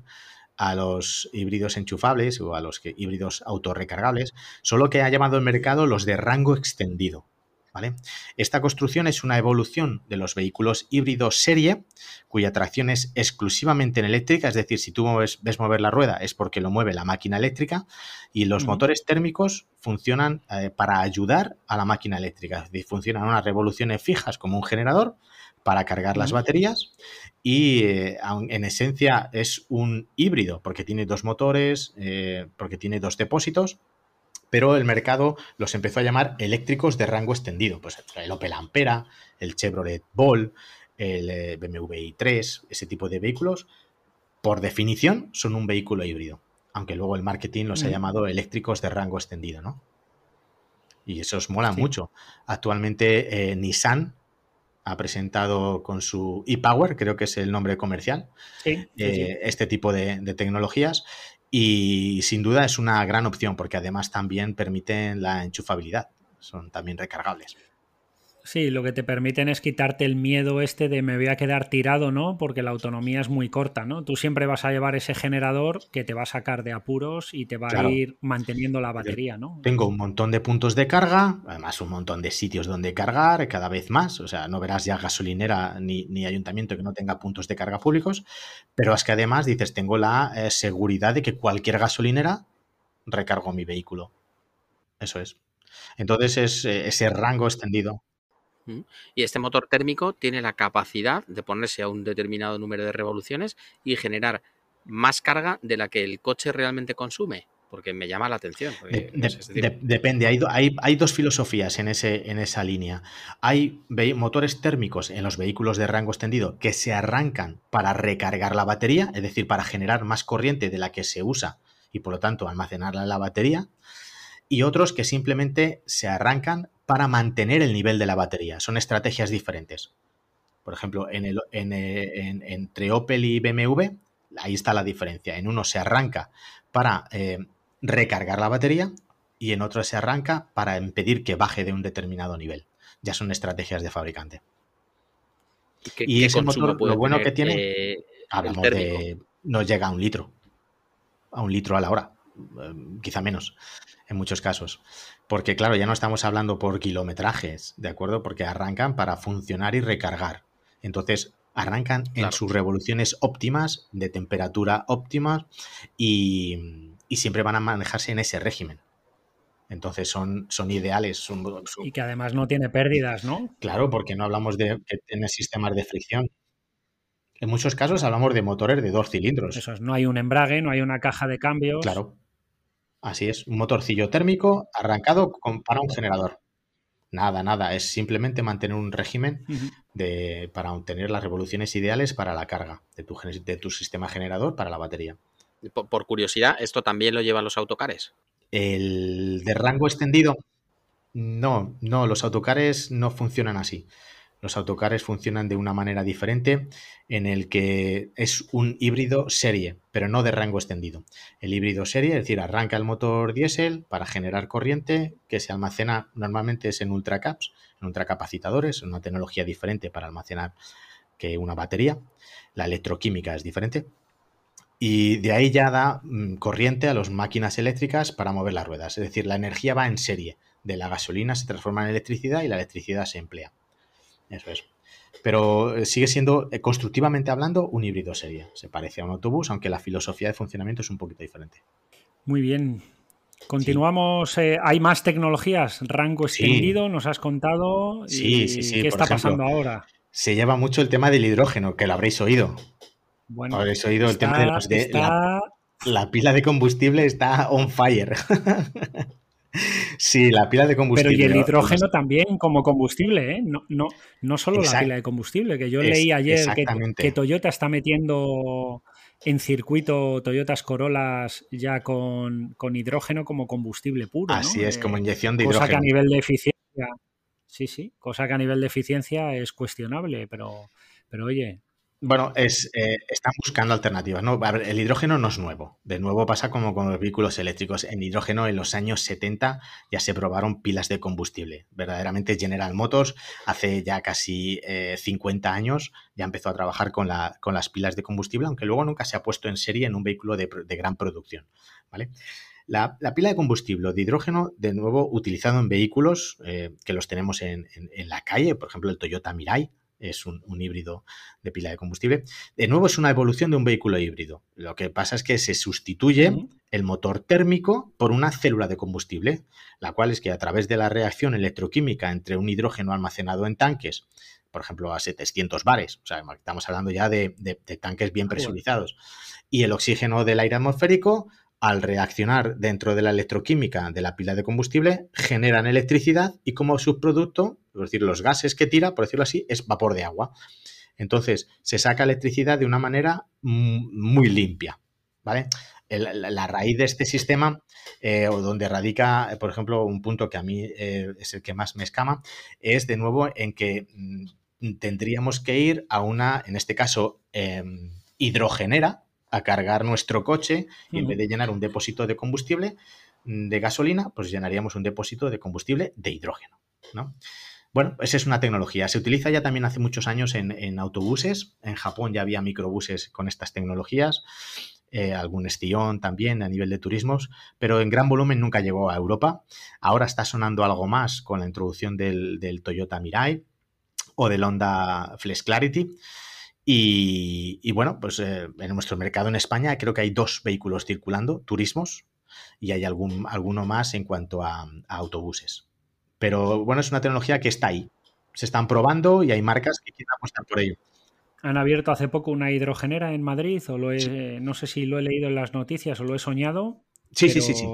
a los híbridos enchufables o a los que, híbridos autorrecargables, solo que ha llamado el mercado los de rango extendido. ¿Vale? Esta construcción es una evolución de los vehículos híbridos serie, cuya tracción es exclusivamente en eléctrica, es decir, si tú ves mover la rueda es porque lo mueve la máquina eléctrica, y los motores térmicos funcionan eh, para ayudar a la máquina eléctrica, es decir, funcionan unas revoluciones fijas como un generador para cargar las baterías y eh, en esencia es un híbrido porque tiene dos motores, eh, porque tiene dos depósitos, pero el mercado los empezó a llamar eléctricos de rango extendido, pues el Opel Ampera, el Chevrolet Ball, el eh, BMW i3, ese tipo de vehículos, por definición son un vehículo híbrido, aunque luego el marketing los ha llamado eléctricos de rango extendido, ¿no? Y eso os mola mucho. Actualmente Nissan ha presentado con su ePower, creo que es el nombre comercial, eh, este tipo de, de, tecnologías. Y sin duda es una gran opción porque además también permiten la enchufabilidad, son también recargables. Sí, lo que te permiten es quitarte el miedo este de me voy a quedar tirado, ¿no? Porque la autonomía es muy corta, ¿no? Tú siempre vas a llevar ese generador que te va a sacar de apuros y te va a ir manteniendo la batería, ¿no? Tengo un montón de puntos de carga, además un montón de sitios donde cargar, cada vez más. O sea, no verás ya gasolinera ni, ayuntamiento que no tenga puntos de carga públicos, pero es que además dices, tengo la eh, seguridad de que cualquier gasolinera recargo mi vehículo. Eso es. Entonces es eh, ese rango extendido. Y este motor térmico tiene la capacidad de ponerse a un determinado número de revoluciones y generar más carga de la que el coche realmente consume. Porque me llama la atención. depende, hay, hay, dos filosofías en, ese, en esa línea. Hay motores térmicos en los vehículos de rango extendido que se arrancan para recargar la batería, es decir, para generar más corriente de la que se usa y por lo tanto almacenarla en la batería. Y otros que simplemente se arrancan para mantener el nivel de la batería. Son estrategias diferentes. Por ejemplo, en el, eh, entre Opel y BMW, ahí está la diferencia. En uno se arranca para eh, recargar la batería y en otro se arranca para impedir que baje de un determinado nivel. Ya son estrategias de fabricante. y ese motor, lo bueno que tiene, eh, hablamos de, no llega a un litro, a un litro a la hora, quizá menos en muchos casos. Porque claro, ya no estamos hablando por kilometrajes, ¿de acuerdo? Porque arrancan para funcionar y recargar. Entonces, arrancan en sus revoluciones óptimas, de temperatura óptima, y, siempre van a manejarse en ese régimen. Entonces son, son ideales. Y que además no tiene pérdidas, ¿no? Claro, porque no hablamos de que tiene sistemas de fricción. En muchos casos hablamos de motores de dos cilindros. Eso es, no hay un embrague, no hay una caja de cambios. Claro, Así es, un motorcillo térmico arrancado para un generador. Nada, nada, es simplemente mantener un régimen de, para obtener las revoluciones ideales para la carga de tu, de tu sistema generador para la batería. Por, curiosidad, ¿esto también lo llevan los autocares? El de rango extendido, no, no, los autocares no funcionan así. Los autocares funcionan de una manera diferente en el que es un híbrido serie, pero no de rango extendido. El híbrido serie, es decir, arranca el motor diésel para generar corriente que se almacena normalmente es en ultracaps, en ultracapacitadores, una tecnología diferente para almacenar que una batería. La electroquímica es diferente. Y de ahí ya da mm, corriente a las máquinas eléctricas para mover las ruedas. Es decir, la energía va en serie. De la gasolina se transforma en electricidad y la electricidad se emplea. Eso es. Pero eh, sigue siendo, eh, constructivamente hablando, un híbrido serie. Se parece a un autobús, aunque la filosofía de funcionamiento es un poquito diferente. Muy bien. Continuamos. Eh, ¿Hay más tecnologías? Rango extendido, nos has contado. Sí, sí, sí. ¿Qué está pasando ahora? Se lleva mucho el tema del hidrógeno, que lo habréis oído. Bueno, habréis oído el tema de los de la pila de combustible está on fire. Sí, la pila de combustible. Pero y el hidrógeno también como combustible, ¿eh? No, no, no solo la pila de combustible, que yo leí ayer que, Toyota está metiendo en circuito Toyotas Corollas ya con, hidrógeno como combustible puro. Así es, como eh, inyección de hidrógeno. Cosa que a nivel de eficiencia. Sí, sí, cosa que a nivel de eficiencia es cuestionable, pero, pero oye, bueno, es, eh, están buscando alternativas. ¿no? el hidrógeno no es nuevo. De nuevo pasa como con los vehículos eléctricos. En hidrógeno en los años 70 ya se probaron pilas de combustible. Verdaderamente General Motors hace ya casi 50 eh, años ya empezó a trabajar con, la, con, las pilas de combustible, aunque luego nunca se ha puesto en serie en un vehículo de, gran producción. ¿vale? La, pila de combustible de hidrógeno, de nuevo, utilizado en vehículos eh, que los tenemos en, en, la calle, por ejemplo, el Toyota Mirai, es un, híbrido de pila de combustible. De nuevo, es una evolución de un vehículo híbrido. Lo que pasa es que se sustituye el motor térmico por una célula de combustible, la cual es que a través de la reacción electroquímica entre un hidrógeno almacenado en tanques, por ejemplo, a 700 bares, o sea, estamos hablando ya de, tanques bien presurizados, y el oxígeno del aire atmosférico, al reaccionar dentro de la electroquímica de la pila de combustible, generan electricidad y como subproducto es decir, los gases que tira, por decirlo así, es vapor de agua. Entonces, se saca electricidad de una manera muy limpia, ¿vale? la, raíz de este sistema, eh, o donde radica, por ejemplo, un punto que a mí eh, es el que más me escama, es de nuevo en que mm, tendríamos que ir a una, en este caso, em, hidrogenera, a cargar nuestro coche y en vez de llenar un depósito de combustible mm, de gasolina, pues llenaríamos un depósito de combustible de hidrógeno, ¿no? Bueno, esa es una tecnología. Se utiliza ya también hace muchos años en, autobuses. En Japón ya había microbuses con estas tecnologías. Eh, algún estión también a nivel de turismos, pero en gran volumen nunca llegó a Europa. Ahora está sonando algo más con la introducción del, Toyota Mirai o del Honda Flex Clarity. Y, bueno, pues eh, en nuestro mercado en España creo que hay dos vehículos circulando, turismos, y hay algún, alguno más en cuanto a autobuses. Pero bueno, es una tecnología que está ahí. Se están probando y hay marcas que quieren apostar por ello. Han abierto hace poco una hidrogenera en Madrid, o lo he, no sé si lo he leído en las noticias o lo he soñado. Sí, sí, sí, sí.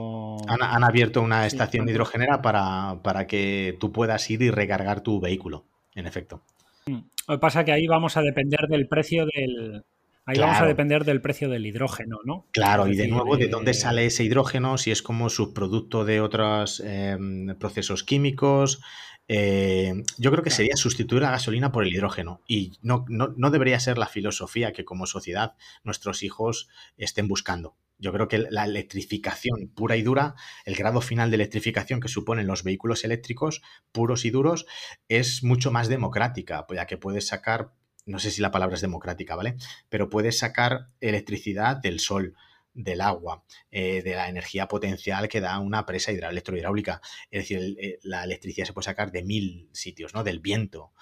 Han, abierto una estación de hidrogenera para, para, que tú puedas ir y recargar tu vehículo, en efecto. Mm. Lo que pasa es que ahí vamos a depender del precio del, Ahí vamos a depender del precio del hidrógeno, ¿no? Claro, y de nuevo, ¿de dónde sale ese hidrógeno? Si es como subproducto de otros em, procesos químicos. Eh, yo creo que sería sustituir la gasolina por el hidrógeno. Y no, no, debería ser la filosofía que como sociedad nuestros hijos estén buscando. Yo creo que la electrificación pura y dura, el grado final de electrificación que suponen los vehículos eléctricos puros y duros, es mucho más democrática, ya que puedes sacar no sé si la palabra es democrática, ¿vale? Pero puedes sacar electricidad del sol, del agua, eh, de la energía potencial que da una presa electrohidráulica. Es decir, eh, la electricidad se puede sacar de mil sitios, ¿no? Del viento.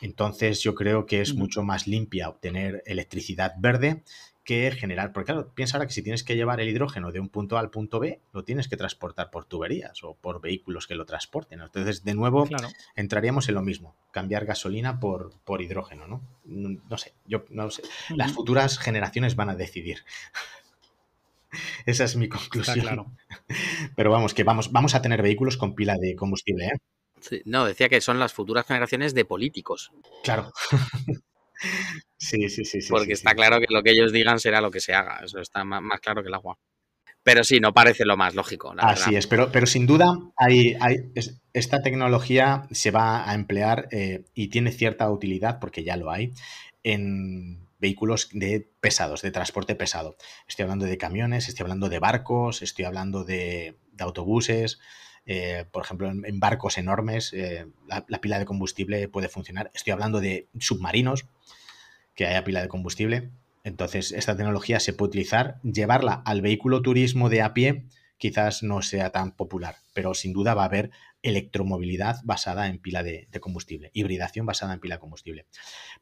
Entonces yo creo que es mucho más limpia obtener electricidad verde que generar, porque claro, piensa ahora que si tienes que llevar el hidrógeno de un punto A al punto B, lo tienes que transportar por tuberías o por vehículos que lo transporten. Entonces, de nuevo, entraríamos en lo mismo, cambiar gasolina por, por hidrógeno, ¿no? No, sé, yo no sé. Las futuras generaciones van a decidir. Esa es mi conclusión. Pero vamos, que vamos, vamos a tener vehículos con pila de combustible, ¿eh? no, decía que son las futuras generaciones de políticos. Claro. Sí, sí, sí. Porque está claro que lo que ellos digan será lo que se haga. Eso está más, claro que el agua. Pero sí, no parece lo más lógico. Así es, pero, pero sin duda hay, hay, esta tecnología se va a emplear eh, y tiene cierta utilidad, porque ya lo hay, en vehículos de pesados, de transporte pesado. Estoy hablando de camiones, estoy hablando de barcos, estoy hablando de, autobuses. Eh, por ejemplo, en, barcos enormes, eh, la, pila de combustible puede funcionar. Estoy hablando de submarinos, que haya pila de combustible. Entonces, esta tecnología se puede utilizar. Llevarla al vehículo turismo de a pie quizás no sea tan popular, pero sin duda va a haber electromovilidad basada en pila de, combustible, hibridación basada en pila de combustible.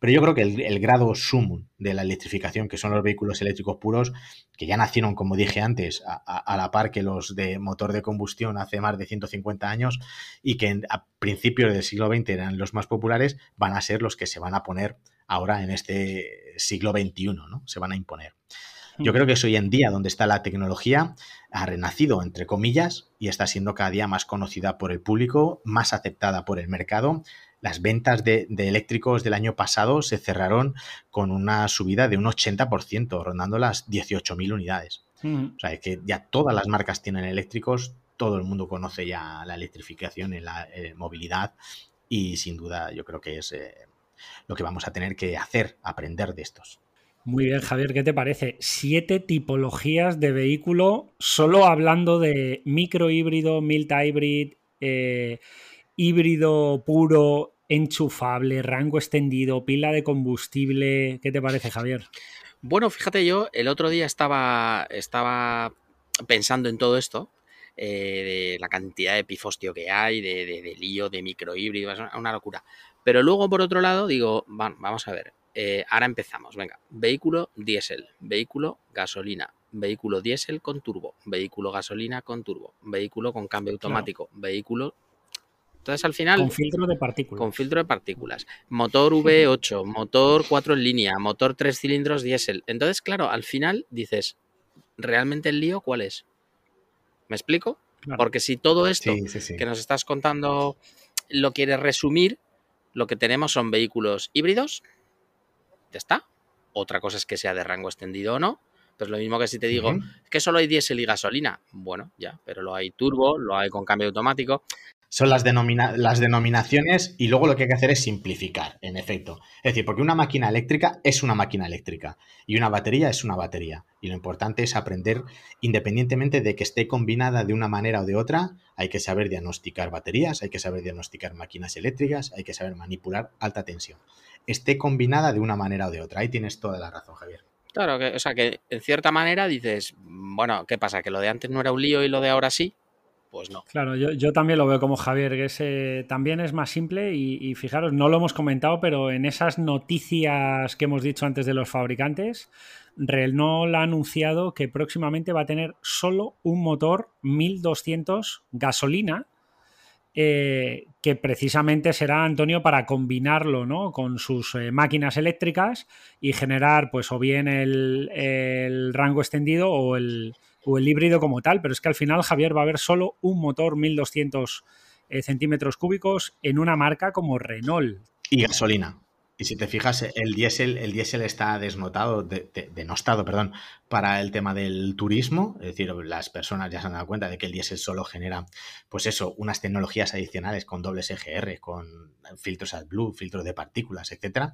Pero yo creo que el, grado sumum de la electrificación, que son los vehículos eléctricos puros, que ya nacieron, como dije antes, a, la par que los de motor de combustión hace más de 150 años y que a principios del siglo XX eran los más populares, van a ser los que se van a poner ahora en este siglo XXI, ¿no? Se van a imponer. Yo creo que es hoy en día donde está la tecnología, ha renacido, entre comillas, y está siendo cada día más conocida por el público, más aceptada por el mercado. Las ventas de, eléctricos del año pasado se cerraron con una subida de un 80%, rondando las 18.000 unidades. O sea, que ya todas las marcas tienen eléctricos, todo el mundo conoce ya la electrificación en la eh, movilidad y sin duda yo creo que es eh, lo que vamos a tener que hacer, aprender de estos. Muy bien, Javier, ¿qué te parece? Siete tipologías de vehículo, solo hablando de micro híbrido, hybrid, eh, híbrido puro, enchufable, rango extendido, pila de combustible. ¿Qué te parece, Javier? Bueno, fíjate, yo el otro día estaba, estaba pensando en todo esto, eh, de la cantidad de pifostio que hay, de, de, lío, de microhíbridos, una locura. Pero luego, por otro lado, digo, vamos a ver, eh, ahora empezamos, venga. Vehículo diésel, vehículo gasolina, vehículo diésel con turbo, vehículo gasolina con turbo, vehículo con cambio automático, vehículo... Entonces al final... Con filtro de partículas. Con filtro de partículas. Motor V8, motor 4 en línea, motor 3 cilindros diésel. Entonces, claro, al final dices, ¿realmente el lío cuál es? ¿Me explico? Porque si todo esto que nos estás contando lo quieres resumir, lo que tenemos son vehículos híbridos, ya está. Otra cosa es que sea de rango extendido o no. Pues lo mismo que si te digo que solo hay diésel y gasolina. Bueno, ya, pero lo hay turbo, lo hay con cambio automático son las, las denominaciones y luego lo que hay que hacer es simplificar, en efecto. Es decir, porque una máquina eléctrica es una máquina eléctrica y una batería es una batería. Y lo importante es aprender, independientemente de que esté combinada de una manera o de otra, hay que saber diagnosticar baterías, hay que saber diagnosticar máquinas eléctricas, hay que saber manipular alta tensión. Esté combinada de una manera o de otra. Ahí tienes toda la razón, Javier. Claro, que, o sea que en cierta manera dices, bueno, ¿qué pasa? ¿Que lo de antes no era un lío y lo de ahora sí? Pues no. Claro, yo, también lo veo como Javier, que ese también es más simple y, fijaros, no lo hemos comentado, pero en esas noticias que hemos dicho antes de los fabricantes, Renault ha anunciado que próximamente va a tener solo un motor 1200 gasolina, eh, que precisamente será, Antonio, para combinarlo ¿no? con sus eh, máquinas eléctricas y generar pues o bien el rango extendido o el o el híbrido como tal, pero es que al final, Javier, va a haber solo un motor 1200 eh, centímetros cúbicos en una marca como Renault. Y gasolina. Y si te fijas, el diésel, el diésel está desnotado, denostado, perdón, para el tema del turismo. Es decir, las personas ya se han dado cuenta de que el diésel solo genera, pues eso, unas tecnologías adicionales con dobles EGR, con filtros AdBlue, filtros de partículas, etcétera,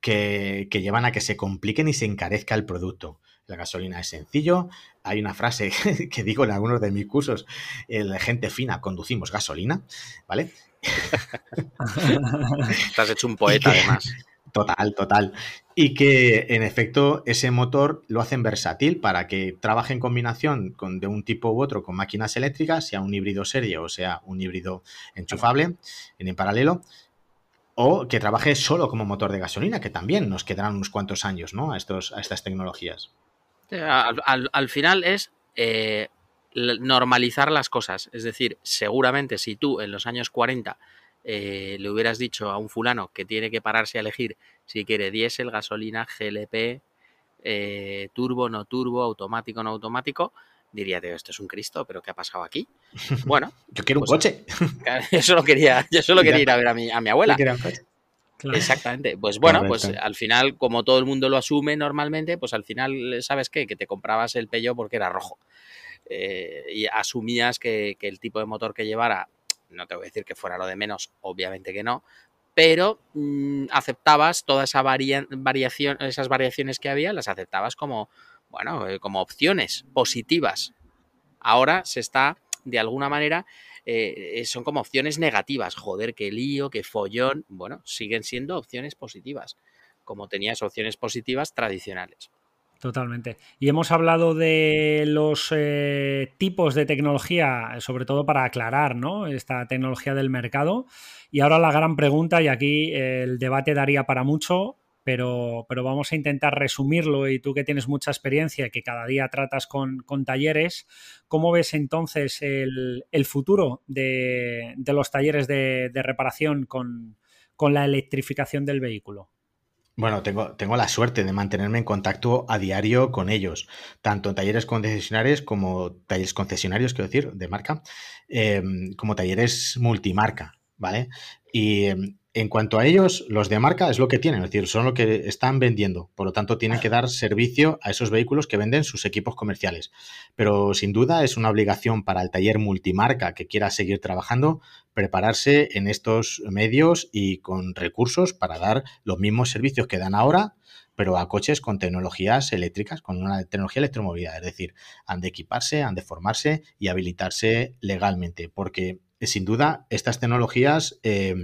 que, que llevan a que se compliquen y se encarezca el producto. La gasolina es sencillo. Hay una frase que digo en algunos de mis cursos, la gente fina conducimos gasolina, ¿vale? Estás hecho un poeta además. Total, total. Y que en efecto ese motor lo hacen versátil para que trabaje en combinación con, de un tipo u otro con máquinas eléctricas, sea un híbrido serie o sea un híbrido enchufable en, en paralelo, o que trabaje solo como motor de gasolina, que también nos quedarán unos cuantos años ¿no? a, estos, a estas tecnologías. Al, final es eh, normalizar las cosas. Es decir, seguramente si tú en los años 40 eh, le hubieras dicho a un fulano que tiene que pararse a elegir si quiere diésel, gasolina, GLP, eh, turbo, no turbo, automático, no automático, diría, esto es un Cristo, pero ¿qué ha pasado aquí? Bueno. yo quiero un pues, coche. Yo solo quería, yo solo quería ir a ver a mi, a mi abuela. Exactamente. Pues bueno, pues al final, como todo el mundo lo asume normalmente, pues al final, ¿sabes qué? Que te comprabas el Peugeot porque era rojo. Eh, y asumías que, el tipo de motor que llevara, no te voy a decir que fuera lo de menos, obviamente que no, pero mm, aceptabas toda esa variación, esas variaciones que había, las aceptabas como, bueno, eh, como opciones positivas. Ahora se está, de alguna manera, eh, eh, son como opciones negativas. Joder, qué lío, qué follón. Bueno, siguen siendo opciones positivas, como tenías opciones positivas tradicionales. Totalmente. Y hemos hablado de los eh, tipos de tecnología, sobre todo para aclarar ¿no? esta tecnología del mercado. Y ahora la gran pregunta, y aquí el debate daría para mucho, pero, pero, vamos a intentar resumirlo y tú que tienes mucha experiencia, que cada día tratas con, talleres, ¿cómo ves entonces el, futuro de, los talleres de, reparación con, la electrificación del vehículo? Bueno, tengo, tengo la suerte de mantenerme en contacto a diario con ellos, tanto en talleres concesionarios como talleres concesionarios, quiero decir, de marca, em, como talleres multimarca, ¿vale? Y em, en cuanto a ellos, los de marca es lo que tienen, es decir, son lo que están vendiendo. Por lo tanto, tienen que dar servicio a esos vehículos que venden sus equipos comerciales. Pero sin duda es una obligación para el taller multimarca que quiera seguir trabajando prepararse en estos medios y con recursos para dar los mismos servicios que dan ahora, pero a coches con tecnologías eléctricas, con una tecnología electromovilidad. Es decir, han de equiparse, han de formarse y habilitarse legalmente, porque sin duda estas tecnologías eh,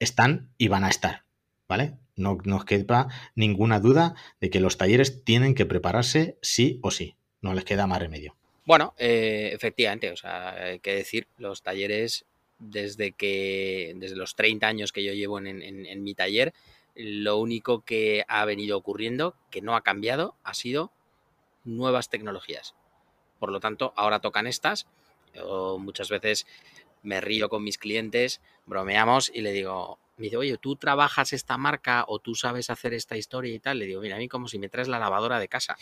están y van a estar, ¿vale? No nos queda ninguna duda de que los talleres tienen que prepararse sí o sí, no les queda más remedio. Bueno, eh, efectivamente, o sea, hay que decir, los talleres desde que, desde los 30 años que yo llevo en, mi taller, lo único que ha venido ocurriendo, que no ha cambiado, ha sido nuevas tecnologías. Por lo tanto, ahora tocan estas. Yo muchas veces me río con mis clientes, bromeamos y le digo, me dice, oye, ¿tú trabajas esta marca o tú sabes hacer esta historia y tal? Le digo, mira, a mí como si me traes la lavadora de casa.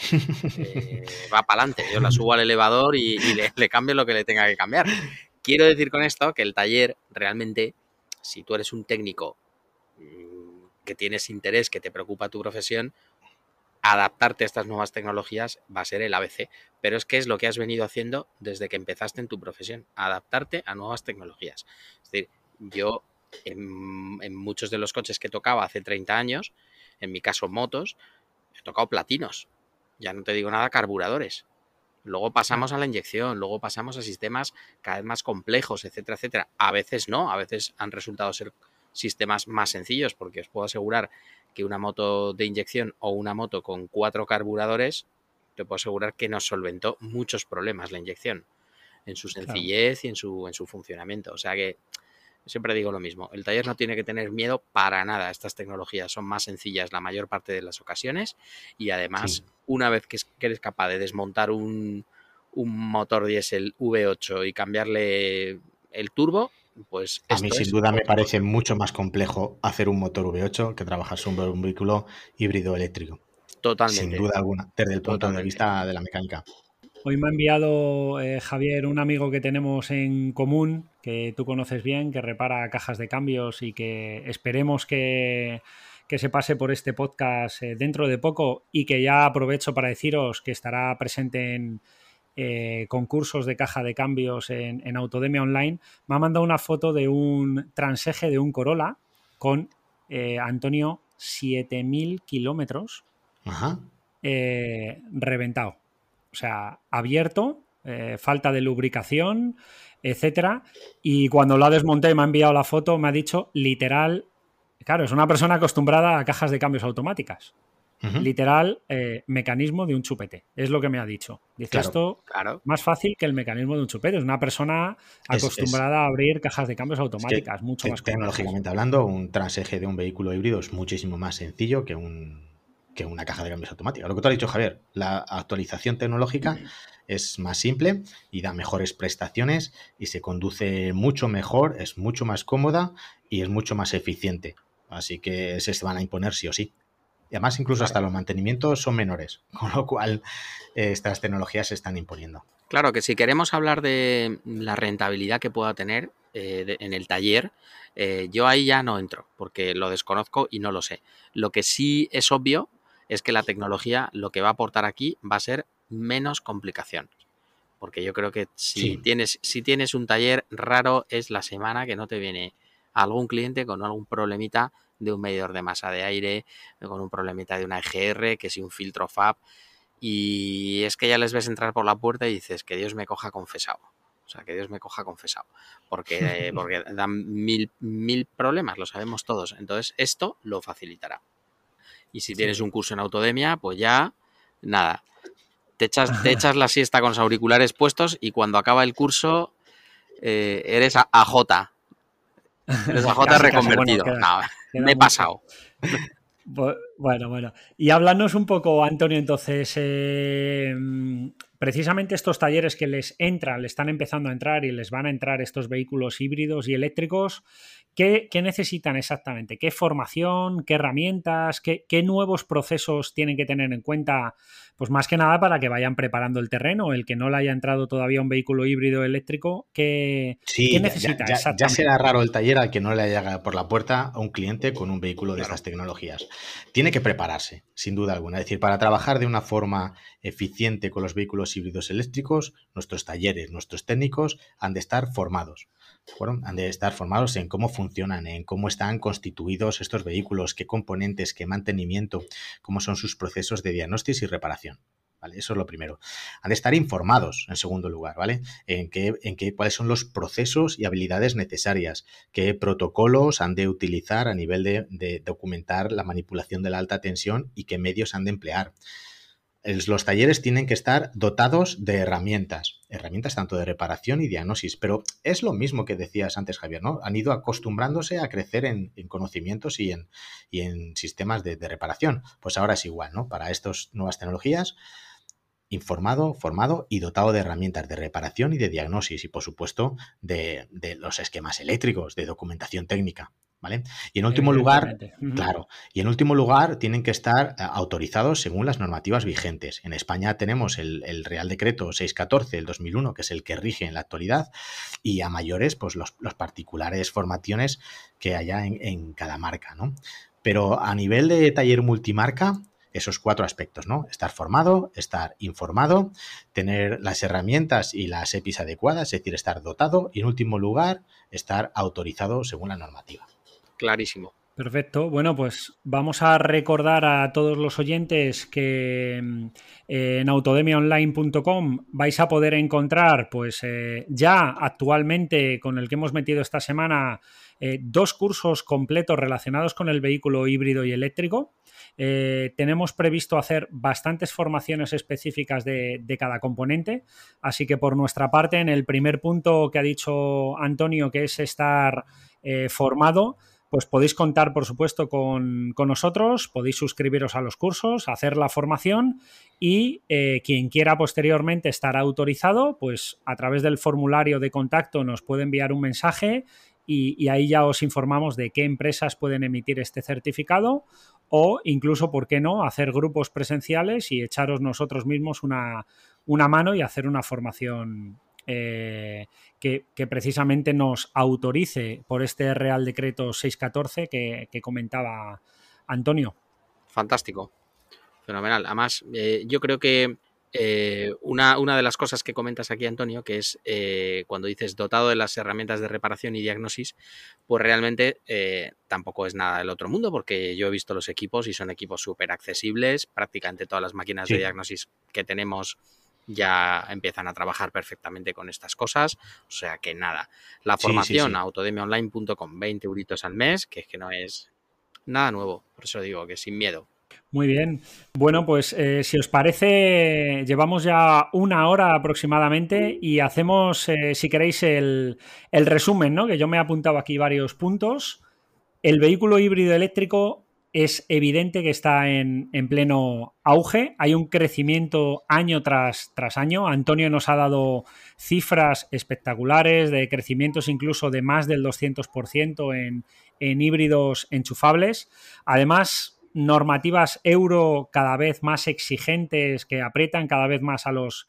Eh, va para adelante, yo la subo al elevador y, le, le, cambio lo que le tenga que cambiar. Quiero decir con esto que el taller realmente, si tú eres un técnico mm, que tienes interés, que te preocupa tu profesión, adaptarte a estas nuevas tecnologías va a ser el ABC. Pero es que es lo que has venido haciendo desde que empezaste en tu profesión, adaptarte a nuevas tecnologías. Es decir, yo en, muchos de los coches que tocaba hace 30 años, en mi caso motos, he tocado platinos. Ya no te digo nada, carburadores. Luego pasamos a la inyección, luego pasamos a sistemas cada vez más complejos, etcétera, etcétera. A veces no, a veces han resultado ser sistemas más sencillos, porque os puedo asegurar que una moto de inyección o una moto con cuatro carburadores, te puedo asegurar que nos solventó muchos problemas la inyección, en su sencillez y en su, en su funcionamiento. O sea que siempre digo lo mismo, el taller no tiene que tener miedo para nada. Estas tecnologías son más sencillas la mayor parte de las ocasiones y además una vez que eres capaz de desmontar un, motor diésel V8 y cambiarle el turbo, pues... A mí sin duda me parece mucho más complejo hacer un motor V8 que trabajar sobre un vehículo híbrido eléctrico. Totalmente. Sin duda alguna, desde el punto de vista de la mecánica. Hoy me ha enviado eh, Javier, un amigo que tenemos en común, que tú conoces bien, que repara cajas de cambios y que esperemos que, se pase por este podcast eh, dentro de poco y que ya aprovecho para deciros que estará presente en eh, concursos de caja de cambios en, en, Autodemia Online. Me ha mandado una foto de un transeje de un Corolla con Antonio 7000 kilómetros reventado o sea, abierto, eh, falta de lubricación, etcétera. Y cuando lo ha desmontado y me ha enviado la foto, me ha dicho literal, claro, es una persona acostumbrada a cajas de cambios automáticas. Literal, eh, mecanismo de un chupete. Es lo que me ha dicho. Dice esto más fácil que el mecanismo de un chupete. Es una persona acostumbrada a abrir cajas de cambios automáticas, mucho más Tecnológicamente hablando, un transeje de un vehículo híbrido es muchísimo más sencillo que un que una caja de cambios automática. Lo que tú has dicho, Javier, la actualización tecnológica es más simple y da mejores prestaciones y se conduce mucho mejor, es mucho más cómoda y es mucho más eficiente. Así que se van a imponer sí o sí. Y además, incluso hasta los mantenimientos son menores, con lo cual eh, estas tecnologías se están imponiendo. Claro que si queremos hablar de la rentabilidad que pueda tener eh, en el taller, eh, yo ahí ya no entro, porque lo desconozco y no lo sé. Lo que sí es obvio es que la tecnología lo que va a aportar aquí va a ser menos complicación. Porque yo creo que si, tienes, si tienes un taller raro es la semana que no te viene algún cliente con algún problemita de un medidor de masa de aire, con un problemita de una EGR, que si un filtro FAB, y es que ya les ves entrar por la puerta y dices que Dios me coja confesado. O sea, que Dios me coja confesado. Porque, porque dan mil, mil problemas, lo sabemos todos. Entonces, esto lo facilitará. Y si tienes un curso en autodemia, pues ya, nada. Te echas, te echas la siesta con los auriculares puestos y cuando acaba el curso eh, eres AJ. Eres AJ reconvertido. me he pasado. Bueno, bueno. Y háblanos un poco, Antonio, entonces, eh, precisamente estos talleres que les entran, le están empezando a entrar y les van a entrar estos vehículos híbridos y eléctricos, ¿qué, necesitan exactamente? ¿Qué formación? ¿Qué herramientas? ¿Qué, nuevos procesos tienen que tener en cuenta? Pues más que nada para que vayan preparando el terreno. El que no le haya entrado todavía un vehículo híbrido eléctrico, ¿qué, necesita? Ya, ya, será raro el taller al que no le haya por la puerta a un cliente con un vehículo de estas tecnologías. Tiene que prepararse, sin duda alguna. Es decir, para trabajar de una forma eficiente con los vehículos híbridos eléctricos, nuestros talleres, nuestros técnicos han de estar formados han de estar formados en cómo funcionan, en cómo están constituidos estos vehículos, qué componentes, qué mantenimiento, cómo son sus procesos de diagnóstico y reparación. ¿Vale? Eso es lo primero. Han de estar informados, en segundo lugar, ¿vale? En qué, en qué, cuáles son los procesos y habilidades necesarias, qué protocolos han de utilizar a nivel de, de documentar la manipulación de la alta tensión y qué medios han de emplear los talleres tienen que estar dotados de herramientas, herramientas tanto de reparación y diagnosis, pero es lo mismo que decías antes, Javier, ¿no? Han ido acostumbrándose a crecer en, conocimientos y en, sistemas de, reparación. Pues ahora es igual, ¿no? Para estas nuevas tecnologías, informado, formado y dotado de herramientas de reparación y de diagnosis y, por supuesto, de los esquemas eléctricos, de documentación técnica. ¿Vale? Y en último lugar, claro, y en último lugar tienen que estar eh, autorizados según las normativas vigentes. En España tenemos el, Real Decreto 614 del 2001, que es el que rige en la actualidad, y a mayores, pues los, particulares formaciones que haya en, cada marca, ¿no? Pero a nivel de taller multimarca, esos cuatro aspectos, ¿no? Estar formado, estar informado, tener las herramientas y las EPIs adecuadas, es decir, estar dotado, y en último lugar, estar autorizado según la normativa clarísimo. Perfecto. Bueno, pues vamos a recordar a todos los oyentes que mm, en autodemiaonline.com vais a poder encontrar, pues eh, ya actualmente con el que hemos metido esta semana, eh, dos cursos completos relacionados con el vehículo híbrido y eléctrico. Eh, tenemos previsto hacer bastantes formaciones específicas de, cada componente, así que por nuestra parte, en el primer punto que ha dicho Antonio, que es estar formado, pues podéis contar, por supuesto, con, nosotros, podéis suscribiros a los cursos, hacer la formación y eh, quien quiera posteriormente estar autorizado, pues a través del formulario de contacto nos puede enviar un mensaje y, ahí ya os informamos de qué empresas pueden emitir este certificado o incluso, ¿por qué no?, hacer grupos presenciales y echaros nosotros mismos una, una mano y hacer una formación eh, que, precisamente nos autorice por este Real Decreto 614 que, comentaba Antonio. Fantástico, fenomenal. Además, eh, yo creo que eh, una, una, de las cosas que comentas aquí, Antonio, que es cuando dices dotado de las herramientas de reparación y diagnosis, pues realmente tampoco es nada del otro mundo, porque yo he visto los equipos y son equipos súper accesibles, prácticamente todas las máquinas de diagnosis que tenemos ya empiezan a trabajar perfectamente con estas cosas. O sea que nada, la formación a autodemiaonline.com, 20 euritos al mes, que es que no es nada nuevo, por eso digo que sin miedo. Muy bien. Bueno, pues eh, si os parece, llevamos ya una hora aproximadamente y hacemos, eh, si queréis, el, el resumen, ¿no? Que yo me he apuntado aquí varios puntos. El vehículo híbrido eléctrico es evidente que está en, pleno auge. Hay un crecimiento año tras, año. Antonio nos ha dado cifras espectaculares de crecimientos incluso de más del 200% en, en híbridos enchufables. Además, normativas euro cada vez más exigentes que aprietan cada vez más a los,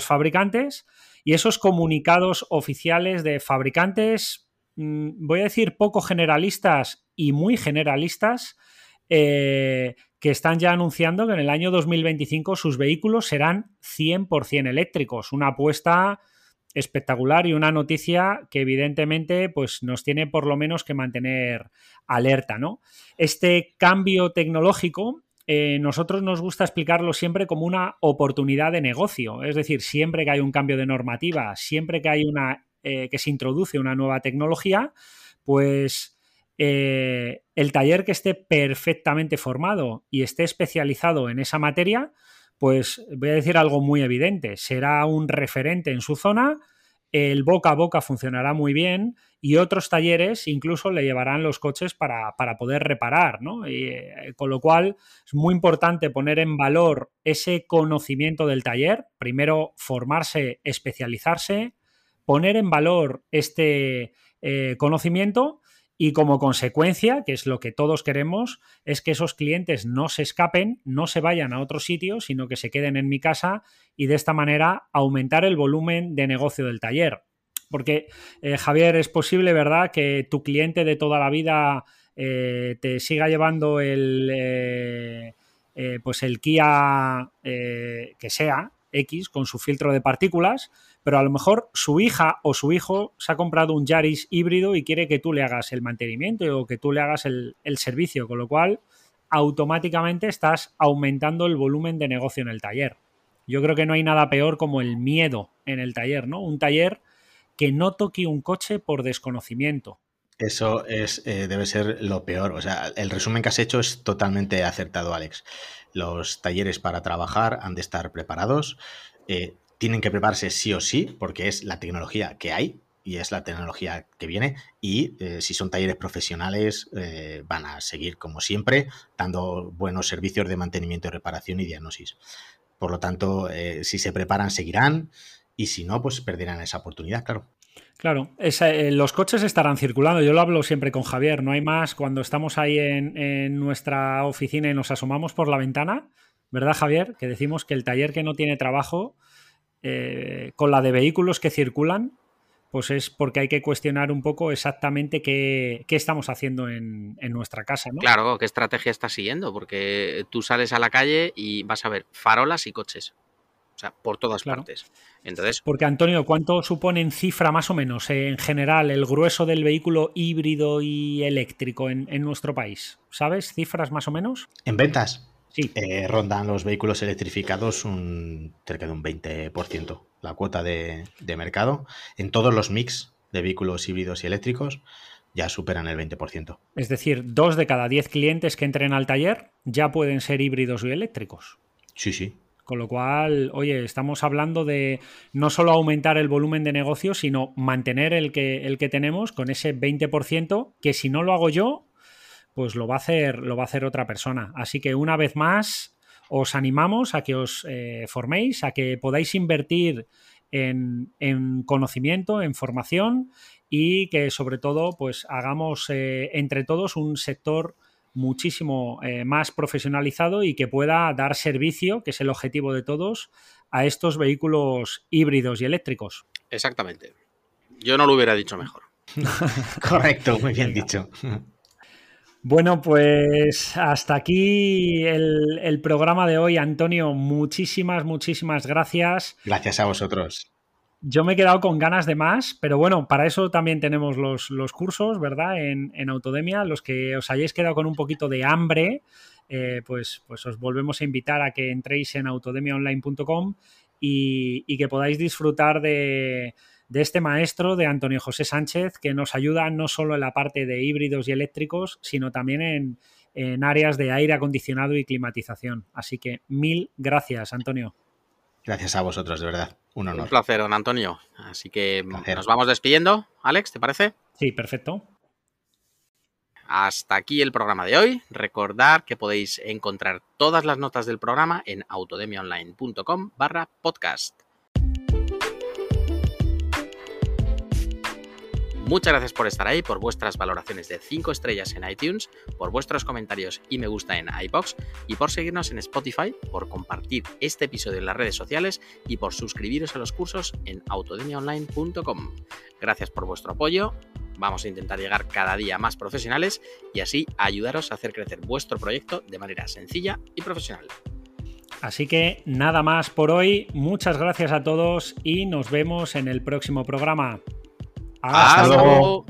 fabricantes. Y esos comunicados oficiales de fabricantes, voy a decir poco generalistas y muy generalistas, eh, que están ya anunciando que en el año 2025 sus vehículos serán 100% eléctricos. Una apuesta espectacular y una noticia que evidentemente pues, nos tiene por lo menos que mantener alerta. ¿no? Este cambio tecnológico eh, nosotros nos gusta explicarlo siempre como una oportunidad de negocio. Es decir, siempre que hay un cambio de normativa, siempre que hay una eh, que se introduce una nueva tecnología, pues eh, el taller que esté perfectamente formado y esté especializado en esa materia, pues voy a decir algo muy evidente, será un referente en su zona, el boca a boca funcionará muy bien y otros talleres incluso le llevarán los coches para, poder reparar, ¿no? Eh, con lo cual es muy importante poner en valor ese conocimiento del taller, primero formarse, especializarse, poner en valor este eh, conocimiento Y como consecuencia, que es lo que todos queremos, es que esos clientes no se escapen, no se vayan a otro sitio, sino que se queden en mi casa y de esta manera aumentar el volumen de negocio del taller. Porque, eh, Javier, es posible, ¿verdad?, que tu cliente de toda la vida eh, te siga llevando el, eh, pues el Kia que sea, X, con su filtro de partículas, pero a lo mejor su hija o su hijo se ha comprado un Yaris híbrido y quiere que tú le hagas el mantenimiento o que tú le hagas el, servicio, con lo cual automáticamente estás aumentando el volumen de negocio en el taller. Yo creo que no hay nada peor como el miedo en el taller, ¿no? Un taller que no toque un coche por desconocimiento. Eso es, eh, debe ser lo peor. O sea, el resumen que has hecho es totalmente acertado, Alex. Los talleres para trabajar han de estar preparados. Eh, tienen que prepararse sí o sí, porque es la tecnología que hay y es la tecnología que viene. Y eh, si son talleres profesionales, eh, van a seguir como siempre, dando buenos servicios de mantenimiento, reparación y diagnosis. Por lo tanto, si se preparan, seguirán. Y si no, pues perderán esa oportunidad, claro. Claro, los coches estarán circulando. Yo lo hablo siempre con Javier. No hay más cuando estamos ahí en, nuestra oficina y nos asomamos por la ventana, ¿verdad, Javier? Que decimos que el taller que no tiene trabajo eh, con la de vehículos que circulan, pues es porque hay que cuestionar un poco exactamente qué, estamos haciendo en, nuestra casa. Claro, qué estrategia estás siguiendo, porque tú sales a la calle y vas a ver farolas y coches. Sea, por todas partes. Entonces. Porque, Antonio, ¿cuánto supone en cifra más o menos eh, en general el grueso del vehículo híbrido y eléctrico en, en nuestro país? ¿Sabes? ¿Cifras más o menos? En ventas. Sí. Eh, rondan los vehículos electrificados un, cerca de un 20% la cuota de, mercado. En todos los mix de vehículos híbridos y eléctricos ya superan el 20%. Es decir, dos de cada diez clientes que entren al taller ya pueden ser híbridos y eléctricos. Sí, sí. Con lo cual, oye, estamos hablando de no solo aumentar el volumen de negocio, sino mantener el que, el que tenemos con ese 20%, que si no lo hago yo, pues lo va a hacer, lo va a hacer otra persona. Así que una vez más, os animamos a que os eh, forméis, a que podáis invertir en, conocimiento, en formación y que sobre todo pues hagamos eh, entre todos un sector muchísimo eh, más profesionalizado y que pueda dar servicio, que es el objetivo de todos, a estos vehículos híbridos y eléctricos. Exactamente. Yo no lo hubiera dicho mejor. Correcto, muy bien dicho. Bueno, pues hasta aquí el, programa de hoy, Antonio. Muchísimas, muchísimas gracias. Gracias a vosotros. Yo me he quedado con ganas de más, pero bueno, para eso también tenemos los, cursos, ¿verdad? En, Autodemia. Los que os hayáis quedado con un poquito de hambre, eh, pues, pues os volvemos a invitar a que entréis en autodemiaonline.com y, y que podáis disfrutar de de este maestro, de Antonio José Sánchez, que nos ayuda no solo en la parte de híbridos y eléctricos, sino también en, áreas de aire acondicionado y climatización. Así que mil gracias, Antonio. Gracias a vosotros, de verdad. Un honor. Un placer, don Antonio. Así que nos vamos despidiendo. Alex, ¿te parece? Sí, perfecto. Hasta aquí el programa de hoy. Recordad que podéis encontrar todas las notas del programa en autodemiaonline.com barra podcast. Muchas gracias por estar ahí, por vuestras valoraciones de 5 estrellas en iTunes, por vuestros comentarios y me gusta en iBox y por seguirnos en Spotify, por compartir este episodio en las redes sociales y por suscribiros a los cursos en autodemiaonline.com. Gracias por vuestro apoyo. Vamos a intentar llegar cada día más profesionales y así ayudaros a hacer crecer vuestro proyecto de manera sencilla y profesional. Así que nada más por hoy. Muchas gracias a todos y nos vemos en el próximo programa. Hasta, luego.